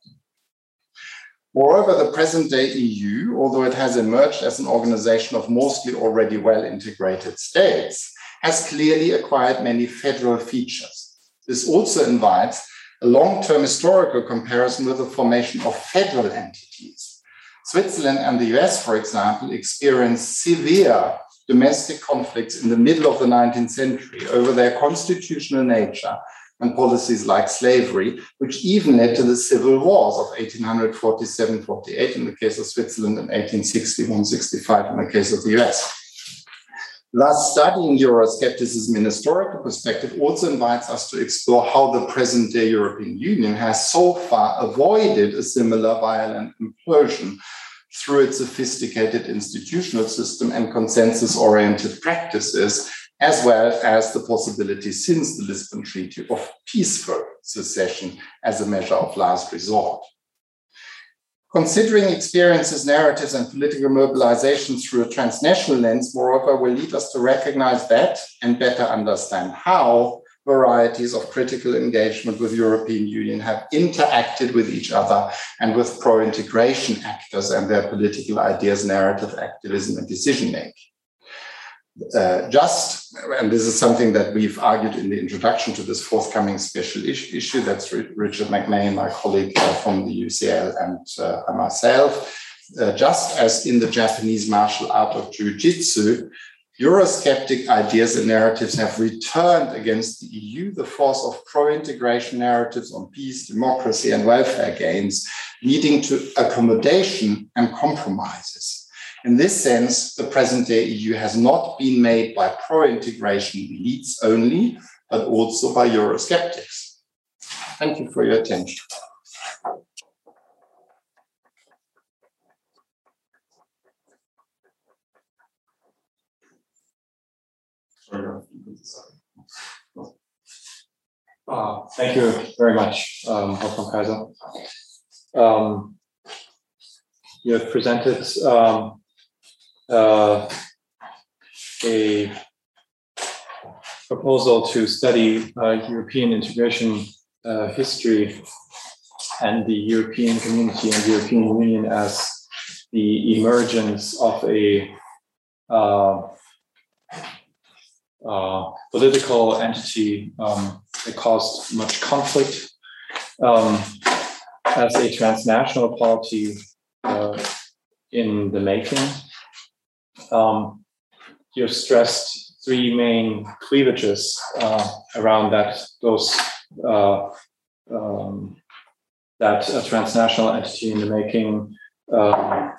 Moreover, the present day EU, although it has emerged as an organization of mostly already well integrated states, has clearly acquired many federal features. This also invites a long term historical comparison with the formation of federal entities. Switzerland and the US, for example, experienced severe domestic conflicts in the middle of the 19th century over their constitutional nature and policies like slavery, which even led to the civil wars of 1847 48 in the case of Switzerland and 1861 65 in the case of the US. Thus, studying Euroscepticism in a historical perspective also invites us to explore how the present day European Union has so far avoided a similar violent implosion through its sophisticated institutional system and consensus oriented practices, as well as the possibility since the Lisbon Treaty of peaceful secession as a measure of last resort. Considering experiences, narratives, and political mobilization through a transnational lens, moreover, will lead us to recognize that and better understand how varieties of critical engagement with European Union have interacted with each other and with pro-integration actors and their political ideas, narrative activism, and decision making. Uh, just, and this is something that we've argued in the introduction to this forthcoming special is- issue. That's Richard McMahon, my colleague uh, from the UCL, and uh, myself. Uh, just as in the Japanese martial art of Jiu-Jitsu, Eurosceptic ideas and narratives have returned against the EU the force of pro integration narratives on peace, democracy, and welfare gains, leading to accommodation and compromises. In this sense, the present day EU has not been made by pro integration elites only, but also by Eurosceptics. Thank you for your attention. Uh, thank you very much, um, Wolfgang Kaiser. Um, you have presented um, uh, a proposal to study uh, European integration uh, history and the European community and European Union as the emergence of a uh, uh, political entity um, that caused much conflict. Um, as a transnational party uh, in the making, um, you stressed three main cleavages uh, around that those uh, um, that a transnational entity in the making um,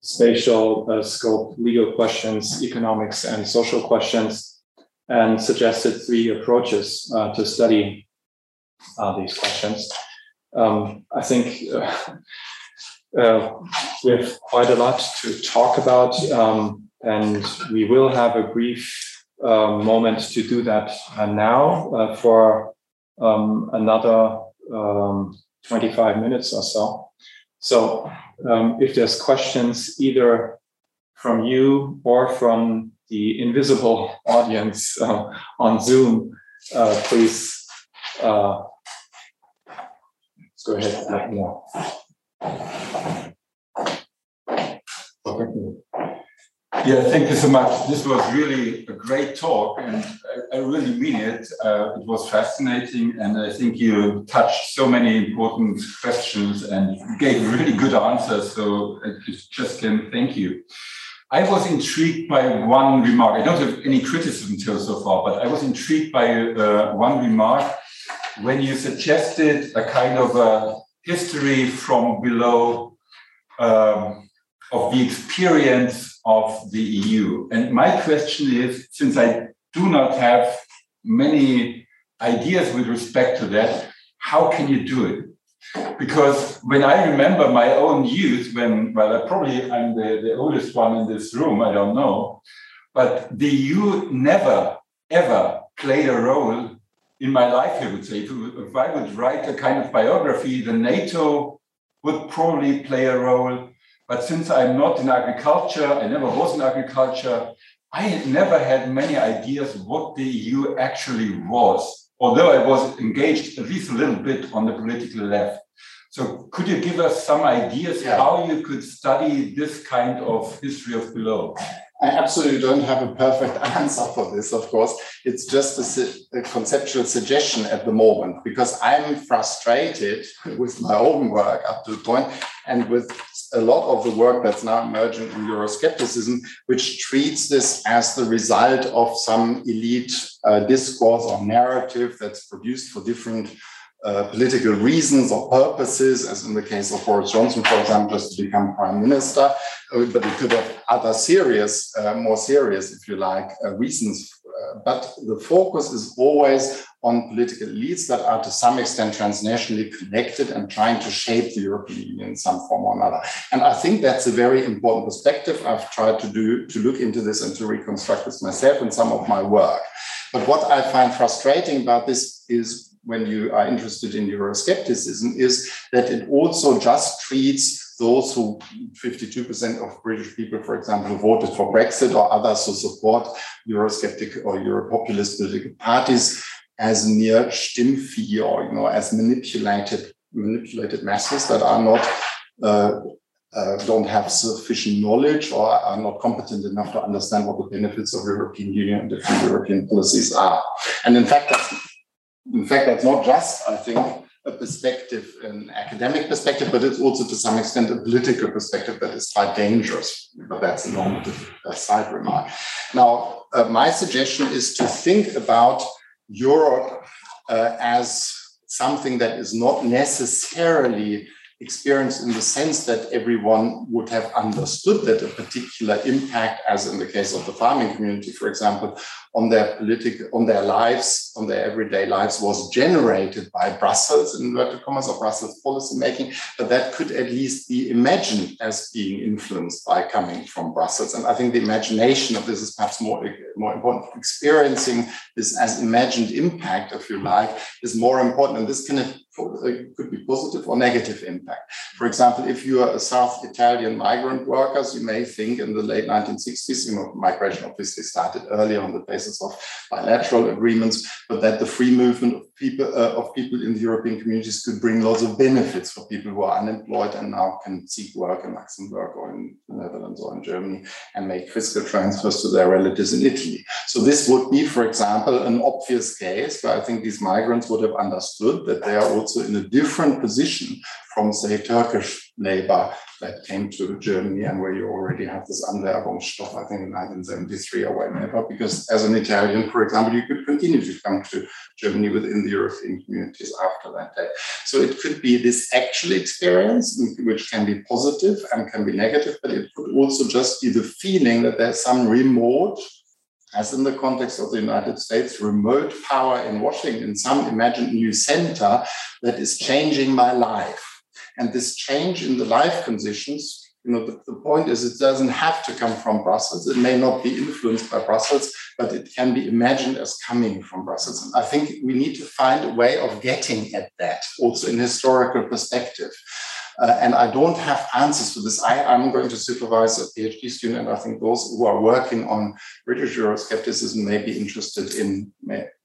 spatial uh, scope, legal questions, economics, and social questions, and suggested three approaches uh, to study uh, these questions. Um, I think uh, uh, we have quite a lot to talk about, um, and we will have a brief uh, moment to do that now for um, another um, 25 minutes or so. So um, if there's questions either from you or from the invisible <laughs> audience uh, on Zoom, uh, please uh, go ahead me know. Yeah, thank you so much. This was really a great talk, and I, I really mean it. Uh, it was fascinating, and I think you touched so many important questions and gave really good answers. So I just can thank you. I was intrigued by one remark. I don't have any criticism till so far, but I was intrigued by uh, one remark when you suggested a kind of a history from below um, of the experience of the EU. And my question is since I do not have many ideas with respect to that, how can you do it? Because when I remember my own youth, when, well, I probably I'm the, the oldest one in this room, I don't know, but the EU never, ever played a role in my life, I would say. If, if I would write a kind of biography, the NATO would probably play a role but since I'm not in agriculture, I never was in agriculture, I never had many ideas what the EU actually was, although I was engaged at least a little bit on the political left. So could you give us some ideas yeah. how you could study this kind of history of below? I absolutely don't have a perfect <laughs> answer for this, of course. It's just a, a, conceptual suggestion at the moment because I'm frustrated <laughs> with my own work up to the point and with a lot of the work that's now emerging in Euroscepticism, which treats this as the result of some elite uh, discourse or narrative that's produced for different uh, political reasons or purposes, as in the case of Boris Johnson, for example, just to become prime minister. Uh, but it could have other serious, uh, more serious, if you like, uh, reasons. Uh, but the focus is always on political elites that are to some extent transnationally connected and trying to shape the European Union in some form or another. And I think that's a very important perspective. I've tried to do to look into this and to reconstruct this myself in some of my work. But what I find frustrating about this is when you are interested in Euroscepticism is that it also just treats those who 52% of British people, for example, voted for Brexit or others who support Eurosceptic or Europopulist political parties as near Stimmvieh or you know as manipulated manipulated masses that are not uh, uh, don't have sufficient knowledge or are not competent enough to understand what the benefits of European Union and different European policies are. And in fact, that's in fact, that's not just, I think, a perspective, an academic perspective, but it's also to some extent a political perspective that is quite dangerous. But that's a normative uh, side remark. Now, uh, my suggestion is to think about Europe uh, as something that is not necessarily experienced in the sense that everyone would have understood that a particular impact, as in the case of the farming community, for example, on their political, on their lives, on their everyday lives, was generated by Brussels, in inverted commas, or Brussels policy making, but that could at least be imagined as being influenced by coming from Brussels. And I think the imagination of this is perhaps more, more important. Experiencing this as imagined impact, if you like, is more important. And this can could be positive or negative impact. For example, if you are a South Italian migrant workers, you may think in the late 1960s, you know, migration obviously started earlier on the basis of bilateral agreements, but that the free movement of people uh, of people in the European communities could bring lots of benefits for people who are unemployed and now can seek work in Luxembourg or in the Netherlands or in Germany and make fiscal transfers to their relatives in Italy. So this would be, for example, an obvious case where I think these migrants would have understood that they are also in a different position from, say, Turkish labor that came to Germany and where you already have this Anwerbungsstopp, I think in 1973 or whenever, because as an Italian, for example, you could continue to come to Germany within the European communities after that day. So it could be this actual experience, which can be positive and can be negative, but it could also just be the feeling that there's some remote as in the context of the United States, remote power in Washington, some imagined new center that is changing my life. And this change in the life conditions, you know, the, the, point is it doesn't have to come from Brussels. It may not be influenced by Brussels, but it can be imagined as coming from Brussels. And I think we need to find a way of getting at that, also in historical perspective. Uh, and I don't have answers to this. I, am going to supervise a PhD student, and I think those who are working on British Euroscepticism may be interested in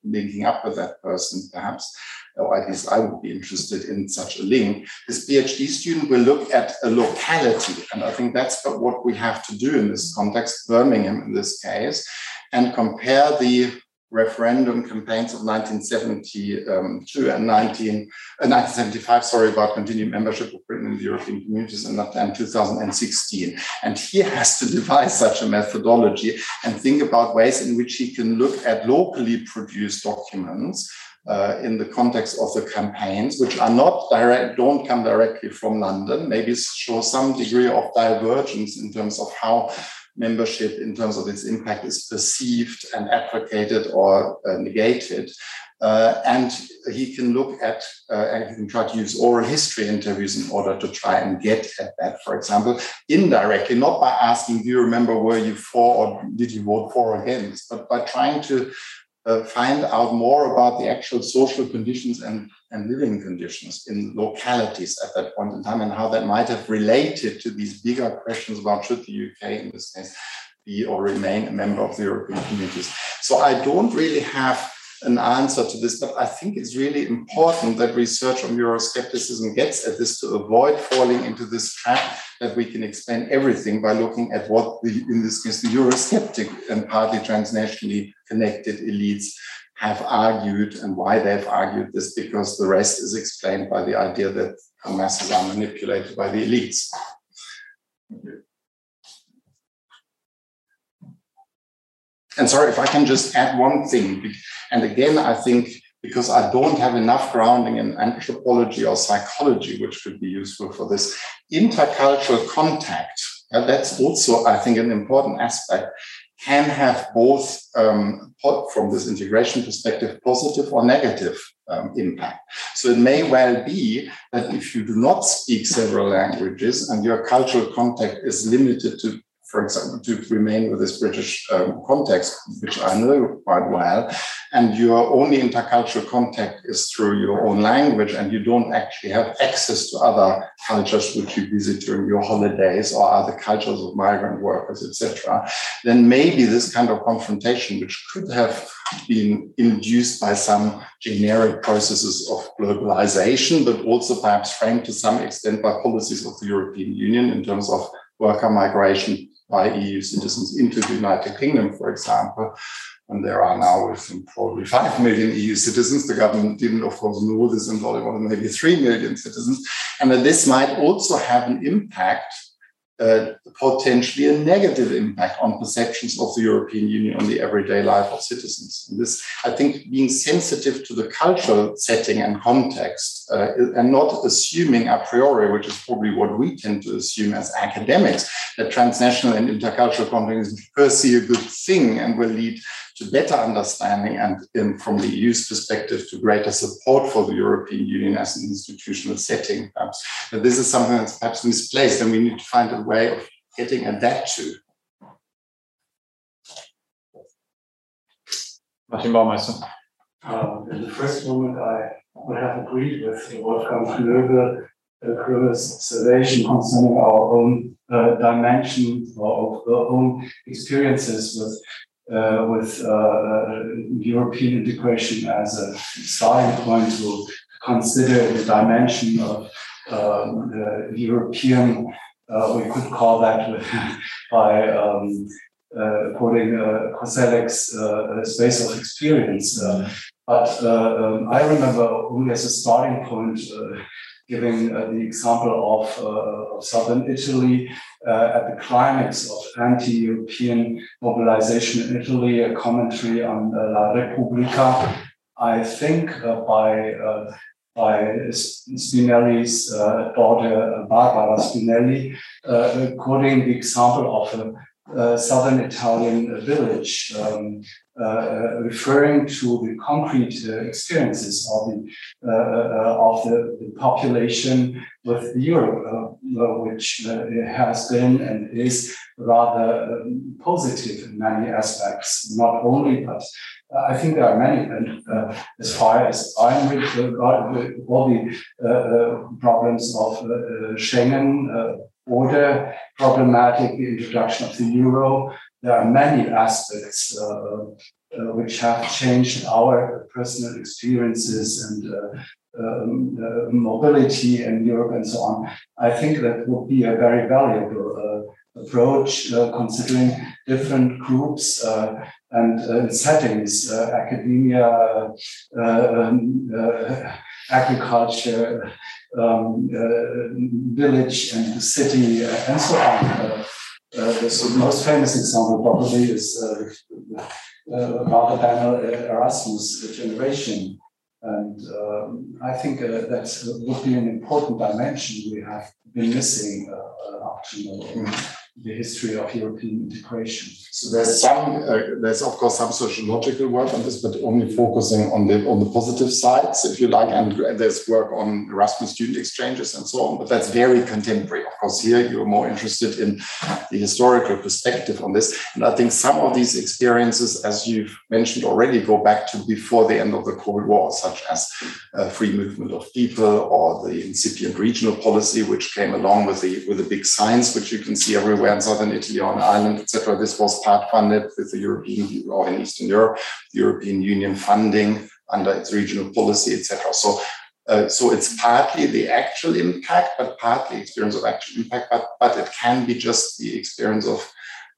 linking up with that person, perhaps, or at least I would be interested in such a link. This PhD student will look at a locality, and I think that's what we have to do in this context, Birmingham in this case, and compare the referendum campaigns of 1972 and 19, uh, 1975, sorry, about continued membership of Britain in the European communities and, and 2016. And he <laughs> has to devise such a methodology and think about ways in which he can look at locally produced documents uh, in the context of the campaigns, which are not direct, don't come directly from London, maybe show some degree of divergence in terms of how membership in terms of its impact is perceived and advocated or uh, negated. Uh, and he can look at uh, and he can try to use oral history interviews in order to try and get at that, for example, indirectly, not by asking, Do you remember were you for or did you vote for or against, but by trying to uh, find out more about the actual social conditions and, and living conditions in localities at that point in time and how that might have related to these bigger questions about should the UK, in this case, be or remain a member of the European communities. So I don't really have an answer to this, but I think it's really important that research on Euroscepticism gets at this to avoid falling into this trap that we can explain everything by looking at what the, in this case, the Eurosceptic and partly transnationally connected elites have argued and why they've argued this, because the rest is explained by the idea that masses are manipulated by the elites. And sorry, if I can just add one thing. And again, I think because I don't have enough grounding in anthropology or psychology, which could be useful for this, intercultural contact, uh, that's also, I think, an important aspect, can have both, um, from this integration perspective, positive or negative um, impact. So it may well be that if you do not speak several languages and your cultural contact is limited to for example, to remain with this British um, context, which I know quite well, and your only intercultural contact is through your own language, and you don't actually have access to other cultures which you visit during your holidays or other cultures of migrant workers, etc., then maybe this kind of confrontation, which could have been induced by some generic processes of globalization, but also perhaps framed to some extent by policies of the European Union in terms of worker migration by EU citizens into the United Kingdom, for example. And there are now probably 5 million EU citizens. The government didn't, of course, know this and thought maybe 3 million citizens. And that this might also have an impact uh, potentially a negative impact on perceptions of the European Union on the everyday life of citizens. And this, I think, being sensitive to the cultural setting and context uh, and not assuming a priori, which is probably what we tend to assume as academics, that transnational and intercultural context is per se a good thing and will lead to better understanding and, from the EU's perspective, to greater support for the European Union as an institutional setting, perhaps. But this is something that's perhaps misplaced, and we need to find a way of getting at that too. Martin Baumeister. Um, in the first moment, I would have agreed with Wolfgang Knöbl, uh, observation concerning our own uh, dimension or our own experiences with uh, with uh, European integration as a starting point to consider the dimension of um, European, uh, we could call that <laughs> by um, uh, quoting uh, Koselleck's uh, space of experience. Uh, but uh, um, I remember only as a starting point uh, giving uh, the example of, of southern Italy at the climax of anti-European mobilization in Italy, a commentary on La Repubblica. I think by by Spinelli's uh, daughter Barbara Spinelli, uh, quoting the example of a uh, southern Italian village, um, uh, uh, referring to the concrete uh, experiences of the uh, of the, the, population with Europe, which has been and is rather um, positive in many aspects, not only but. I think there are many, and as far as I'm with all the problems of Schengen, order problematic, the introduction of the euro. There are many aspects uh, uh, which have changed our personal experiences and uh, um, uh, mobility in Europe and so on. I think that would be a very valuable uh, approach, uh, considering different groups and settings, academia, um, agriculture, um, uh, village and the city uh, and so on. Uh, the most famous example probably is uh, Walter Daniel Erasmus generation. And um, I think that would be an important dimension we have been missing up to now the history of European integration. So there's some, uh, there's of course some sociological work on this, but only focusing on the on the positive sides, if you like, and there's work on Erasmus student exchanges and so on. But that's very contemporary. Of course, here you're more interested in the historical perspective on this, and I think some of these experiences, as you've mentioned already, go back to before the end of the Cold War, such as uh, free movement of people or the incipient regional policy, which came along with the with the big signs, which you can see everywhere in southern Italy on Ireland, etc. This was part funded with the European or in Eastern Europe, European Union funding under its regional policy, etc. So, uh, so it's partly the actual impact, but partly experience of actual impact, but, but it can be just the experience of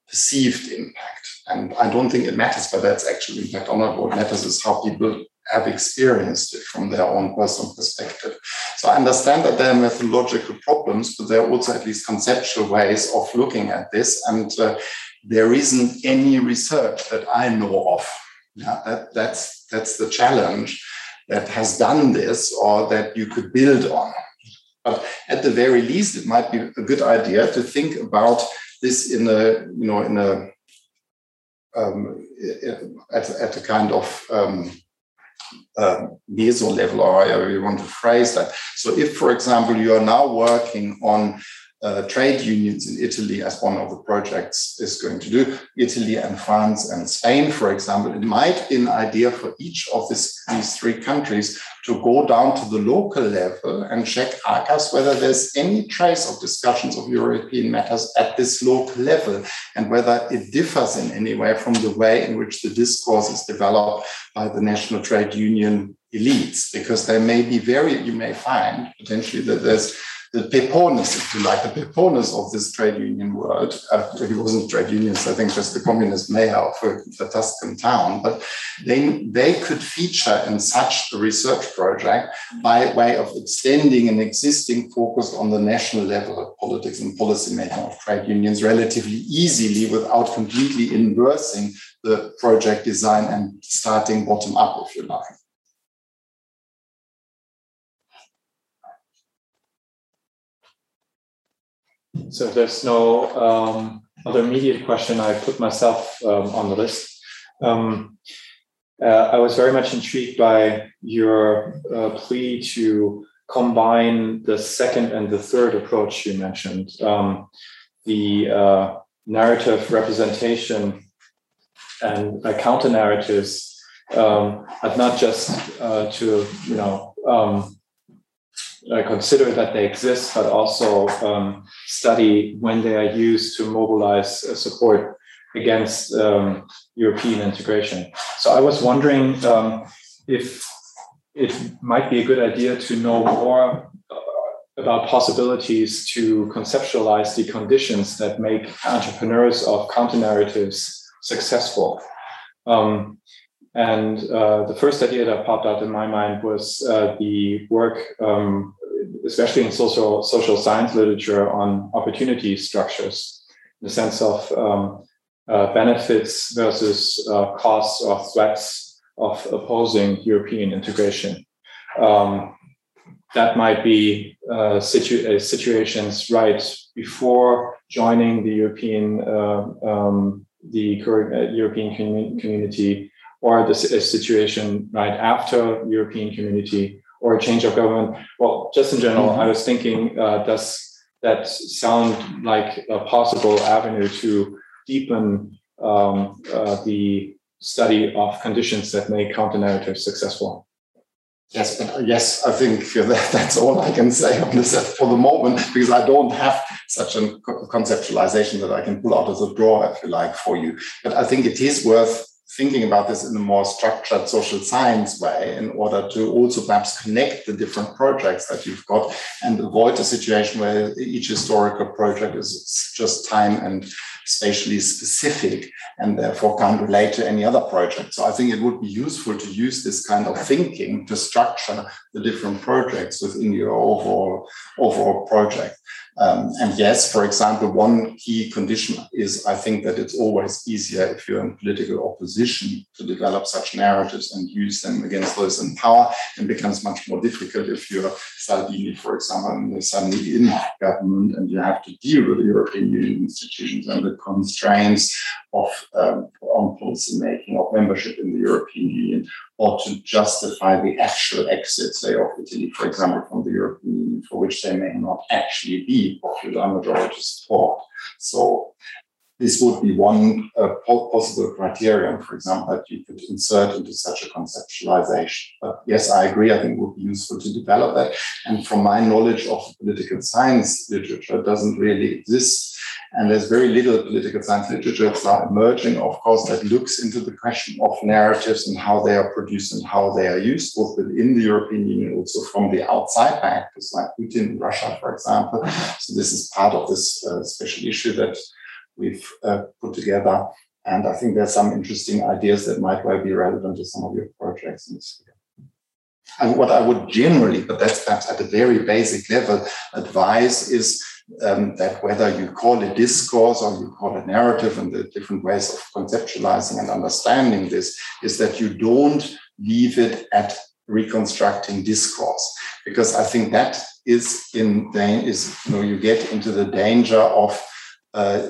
perceived impact. And I don't think it matters whether it's actual impact or not. What matters is how people have experienced it from their own personal perspective. So I understand that there are methodological problems, but there are also at least conceptual ways of looking at this. And uh, there isn't any research that I know of. Yeah, that, that's, that's the challenge that has done this or that you could build on. But at the very least, it might be a good idea to think about this in a, you know, in a, um, at, at a kind of um, uh, meso level, or however you want to phrase that. So, if, for example, you are now working on uh, trade unions in Italy, as one of the projects is going to do, Italy and France and Spain, for example, it might be an idea for each of this, these three countries to go down to the local level and check Arcas whether there's any trace of discussions of European matters at this local level and whether it differs in any way from the way in which the discourse is developed by the national trade union elites, because there may be very, you may find potentially that there's the Peppones, if you like, the Peppones of this trade union world. Uh, it wasn't trade unions, I think just the communist mayor of a, Tuscan town, but they, they could feature in such a research project by way of extending an existing focus on the national level of politics and policy making of trade unions relatively easily without completely inversing the project design and starting bottom up, if you like. So there's no um, other immediate question. I put myself um, on the list. Um, uh, I was very much intrigued by your uh, plea to combine the second and the third approach you mentioned. Um, the uh, narrative representation and counter narratives, um, but not just uh, to you know um, uh, consider that they exist, but also um, study when they are used to mobilize uh, support against um, European integration. So I was wondering um, if it might be a good idea to know more uh, about possibilities to conceptualize the conditions that make entrepreneurs of counter narratives successful. Um, and uh, the first idea that popped out in my mind was uh, the work, um, especially in social social science literature, on opportunity structures, in the sense of um, uh, benefits versus uh, costs or threats of opposing European integration. Um, that might be uh, situ- uh, situations right before joining the European um, the European community or the situation right after European community or a change of government? Well, just in general, I was thinking, uh, does that sound like a possible avenue to deepen um, uh, the study of conditions that make counter narratives successful? Yes, but yes, I think that, <laughs> that's all I can say on this for the moment because I don't have such a conceptualization that I can pull out of the drawer, if you like, for you. But I think it is worth thinking about this in a more structured social science way in order to also perhaps connect the different projects that you've got and avoid a situation where each historical project is just time and spatially specific and therefore can't relate to any other project. So I think it would be useful to use this kind of thinking to structure the different projects within your overall overall project. Um, and yes, for example, one key condition is I think that it's always easier if you're in political opposition to develop such narratives and use them against those in power, and becomes much more difficult if you're Salvini, for example, and suddenly in government and you have to deal with the European Union institutions and the constraints of um, on policy making, of membership in the European Union, or to justify the actual exit, say, of Italy, for example, from the European Union, for which there may not actually be popular majority support. So this would be one uh, possible criterion, for example, that you could insert into such a conceptualization. But yes, I agree. I think it would be useful to develop that. And from my knowledge of political science literature, it doesn't really exist. And there's very little political science literature that's now emerging, of course, that looks into the question of narratives and how they are produced and how they are used, both within the European Union, also from the outside by actors like Putin, Russia, for example. So this is part of this uh, special issue that we've uh, put together. And I think there's some interesting ideas that might well be relevant to some of your projects in this And what I would generally, but that's perhaps at a very basic level, advise is um, that whether you call it discourse or you call it narrative and the different ways of conceptualizing and understanding this, is that you don't leave it at reconstructing discourse. Because I think that is in is you know you get into the danger of uh,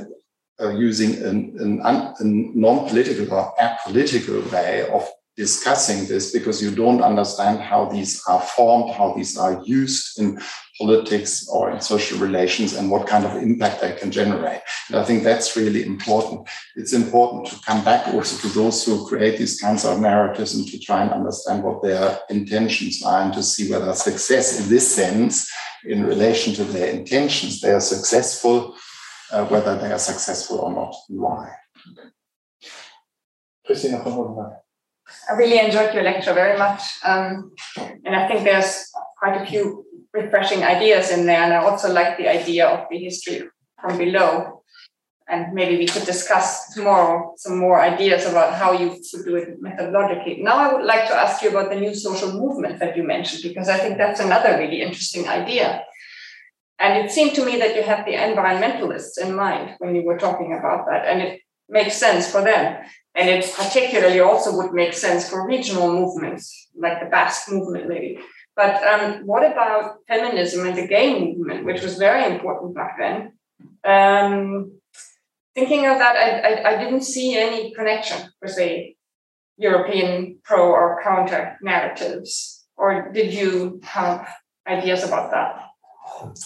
uh, using an, an, a non-political or apolitical way of discussing this because you don't understand how these are formed, how these are used in politics or in social relations, and what kind of impact they can generate. And I think that's really important. It's important to come back also to those who create these kinds of narratives and to try and understand what their intentions are and to see whether success in this sense, in relation to their intentions, they are successful uh, whether they are successful or not, why. Christina I really enjoyed your lecture very much. Um, and I think there's quite a few refreshing ideas in there. And I also like the idea of the history from below. And maybe we could discuss tomorrow some more ideas about how you should do it methodologically. Now, I would like to ask you about the new social movement that you mentioned, because I think that's another really interesting idea. And it seemed to me that you had the environmentalists in mind when you were talking about that. And it makes sense for them. And it particularly also would make sense for regional movements, like the Basque movement, maybe. But um, what about feminism and the gay movement, which was very important back then? Um, thinking of that, I, I, I, didn't see any connection with, say, European pro or counter narratives. Or did you have ideas about that?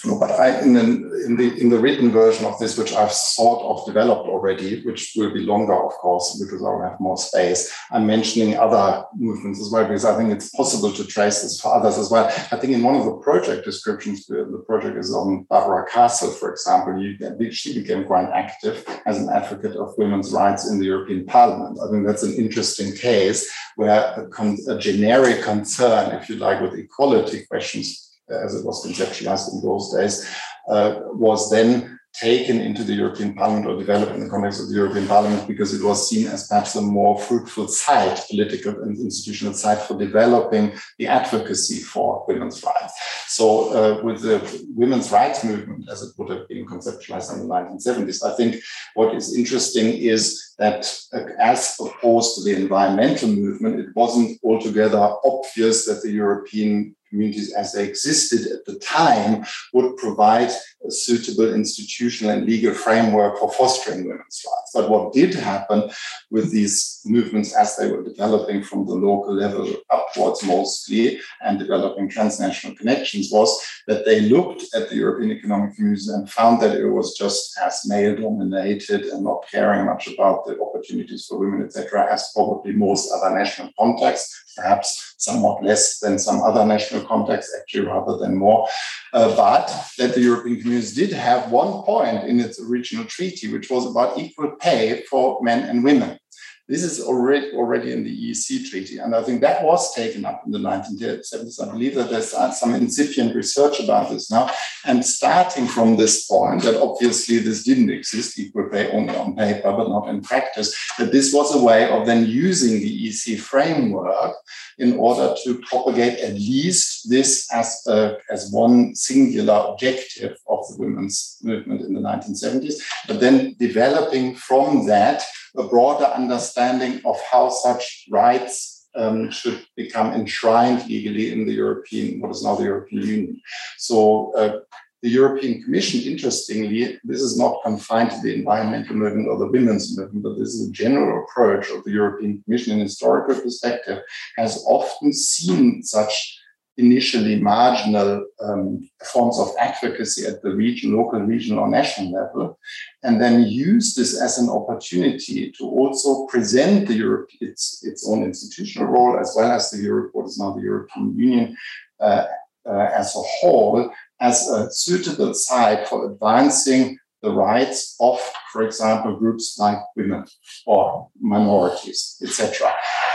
No, but I in the, in the in the written version of this, which I've sort of developed already, which will be longer, of course, because I'll have more space. I'm mentioning other movements as well because I think it's possible to trace this for others as well. I think in one of the project descriptions, the project is on Barbara Castle, for example. You, she became quite active as an advocate of women's rights in the European Parliament. I think that's an interesting case where a, a generic concern, if you like, with equality questions as it was conceptualized in those days, uh, was then taken into the European Parliament or developed in the context of the European Parliament because it was seen as perhaps a more fruitful site, political and institutional site for developing the advocacy for women's rights. So, uh, with the women's rights movement, as it would have been conceptualized in the 1970s, I think what is interesting is that, uh, as opposed to the environmental movement, it wasn't altogether obvious that the European communities as they existed at the time would provide a suitable institutional and legal framework for fostering women's rights. But what did happen with these movements as they were developing from the local level upwards mostly and developing transnational connections was that they looked at the European Economic Community and found that it was just as male dominated and not caring much about the opportunities for women, etc., as probably most other national contexts perhaps somewhat less than some other national contexts, actually rather than more. Uh, but that the European Community did have one point in its original treaty, which was about equal pay for men and women. This is already already in the EEC treaty, and I think that was taken up in the 1970s. I believe that there's some incipient research about this now. And starting from this point, that obviously this didn't exist, equal pay only on paper, but not in practice, that this was a way of then using the EC framework in order to propagate at least this as, a, as one singular objective of the women's movement in the 1970s, but then developing from that a broader understanding of how such rights um, should become enshrined legally in the European, what is now the European Union. So uh, the European Commission, interestingly, this is not confined to the environmental movement or the women's movement, but this is a general approach of the European Commission in historical perspective, has often seen such initially marginal um, forms of advocacy at the region, local, regional, or national level, and then use this as an opportunity to also present the Europe, its, its own institutional role, as well as the Europe, what is now the European Union uh, uh, as a whole, as a suitable site for advancing the rights of, for example, groups like women or minorities, etc.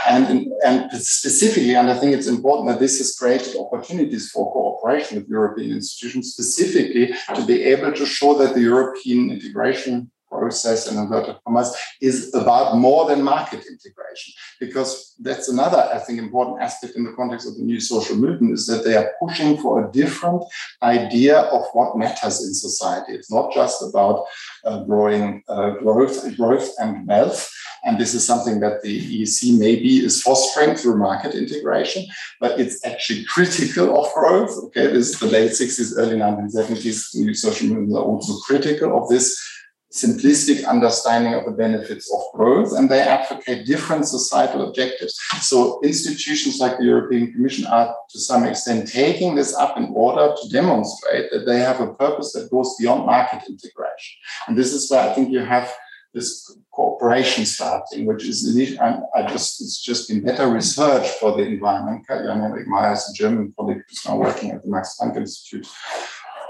And, and specifically, and I think it's important that this has created opportunities for cooperation with European institutions, specifically to be able to show that the European integration process in inverted commas is about more than market integration because that's another i think important aspect in the context of the new social movement is that they are pushing for a different idea of what matters in society it's not just about uh, growing uh, growth growth and wealth and this is something that the EEC maybe is fostering through market integration, but it's actually critical of growth. Okay, this is the late 60s, early 1970s. New social movements are also critical of this simplistic understanding of the benefits of growth, and they advocate different societal objectives. So institutions like the European Commission are to some extent taking this up in order to demonstrate that they have a purpose that goes beyond market integration. And this is where I think you have this cooperation starting, which is I just it's just been better research for the environment. Jan-Henrik Meyer a German colleague who's now working at the Max Planck Institute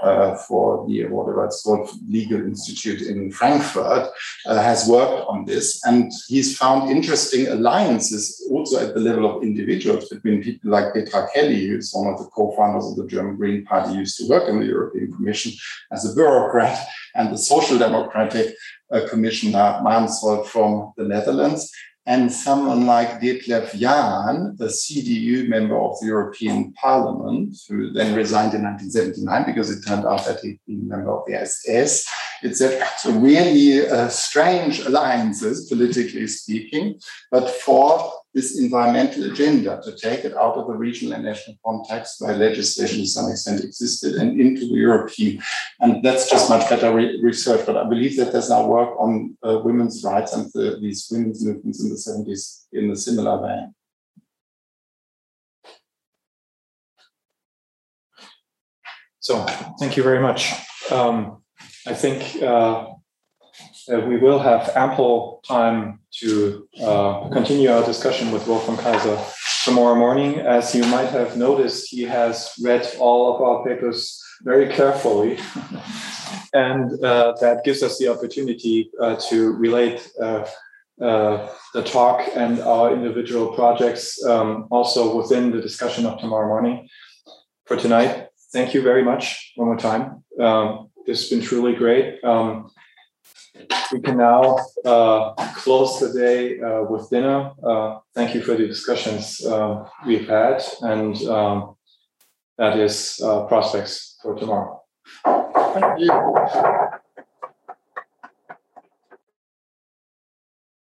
uh, for the called legal institute in Frankfurt uh, has worked on this. And he's found interesting alliances also at the level of individuals between people like Petra Kelly who's one of the co-founders of the German Green Party used to work in the European Commission as a bureaucrat and the social democratic uh, commissioner Mansholt from the Netherlands and someone like Detlev Jahn, the CDU member of the European Parliament, who then resigned in 1979 because it turned out that he'd been a member of the SS. It's a, so really uh, strange alliances, politically speaking, but for this environmental agenda to take it out of the regional and national context where legislation to some extent existed and into the European. And that's just much better re research. But I believe that there's now work on uh, women's rights and the, these women's movements in the 70s in a similar vein. So thank you very much. Um, I think uh, we will have ample time to uh, continue our discussion with Wolfram Kaiser tomorrow morning. As you might have noticed, he has read all of our papers very carefully. <laughs> and uh, that gives us the opportunity uh, to relate uh, uh, the talk and our individual projects um, also within the discussion of tomorrow morning. For tonight, thank you very much one more time. Um, this has been truly great. Um, we can now uh, close the day uh, with dinner. Uh, thank you for the discussions uh, we've had, and um, that is uh, prospects for tomorrow. Thank you.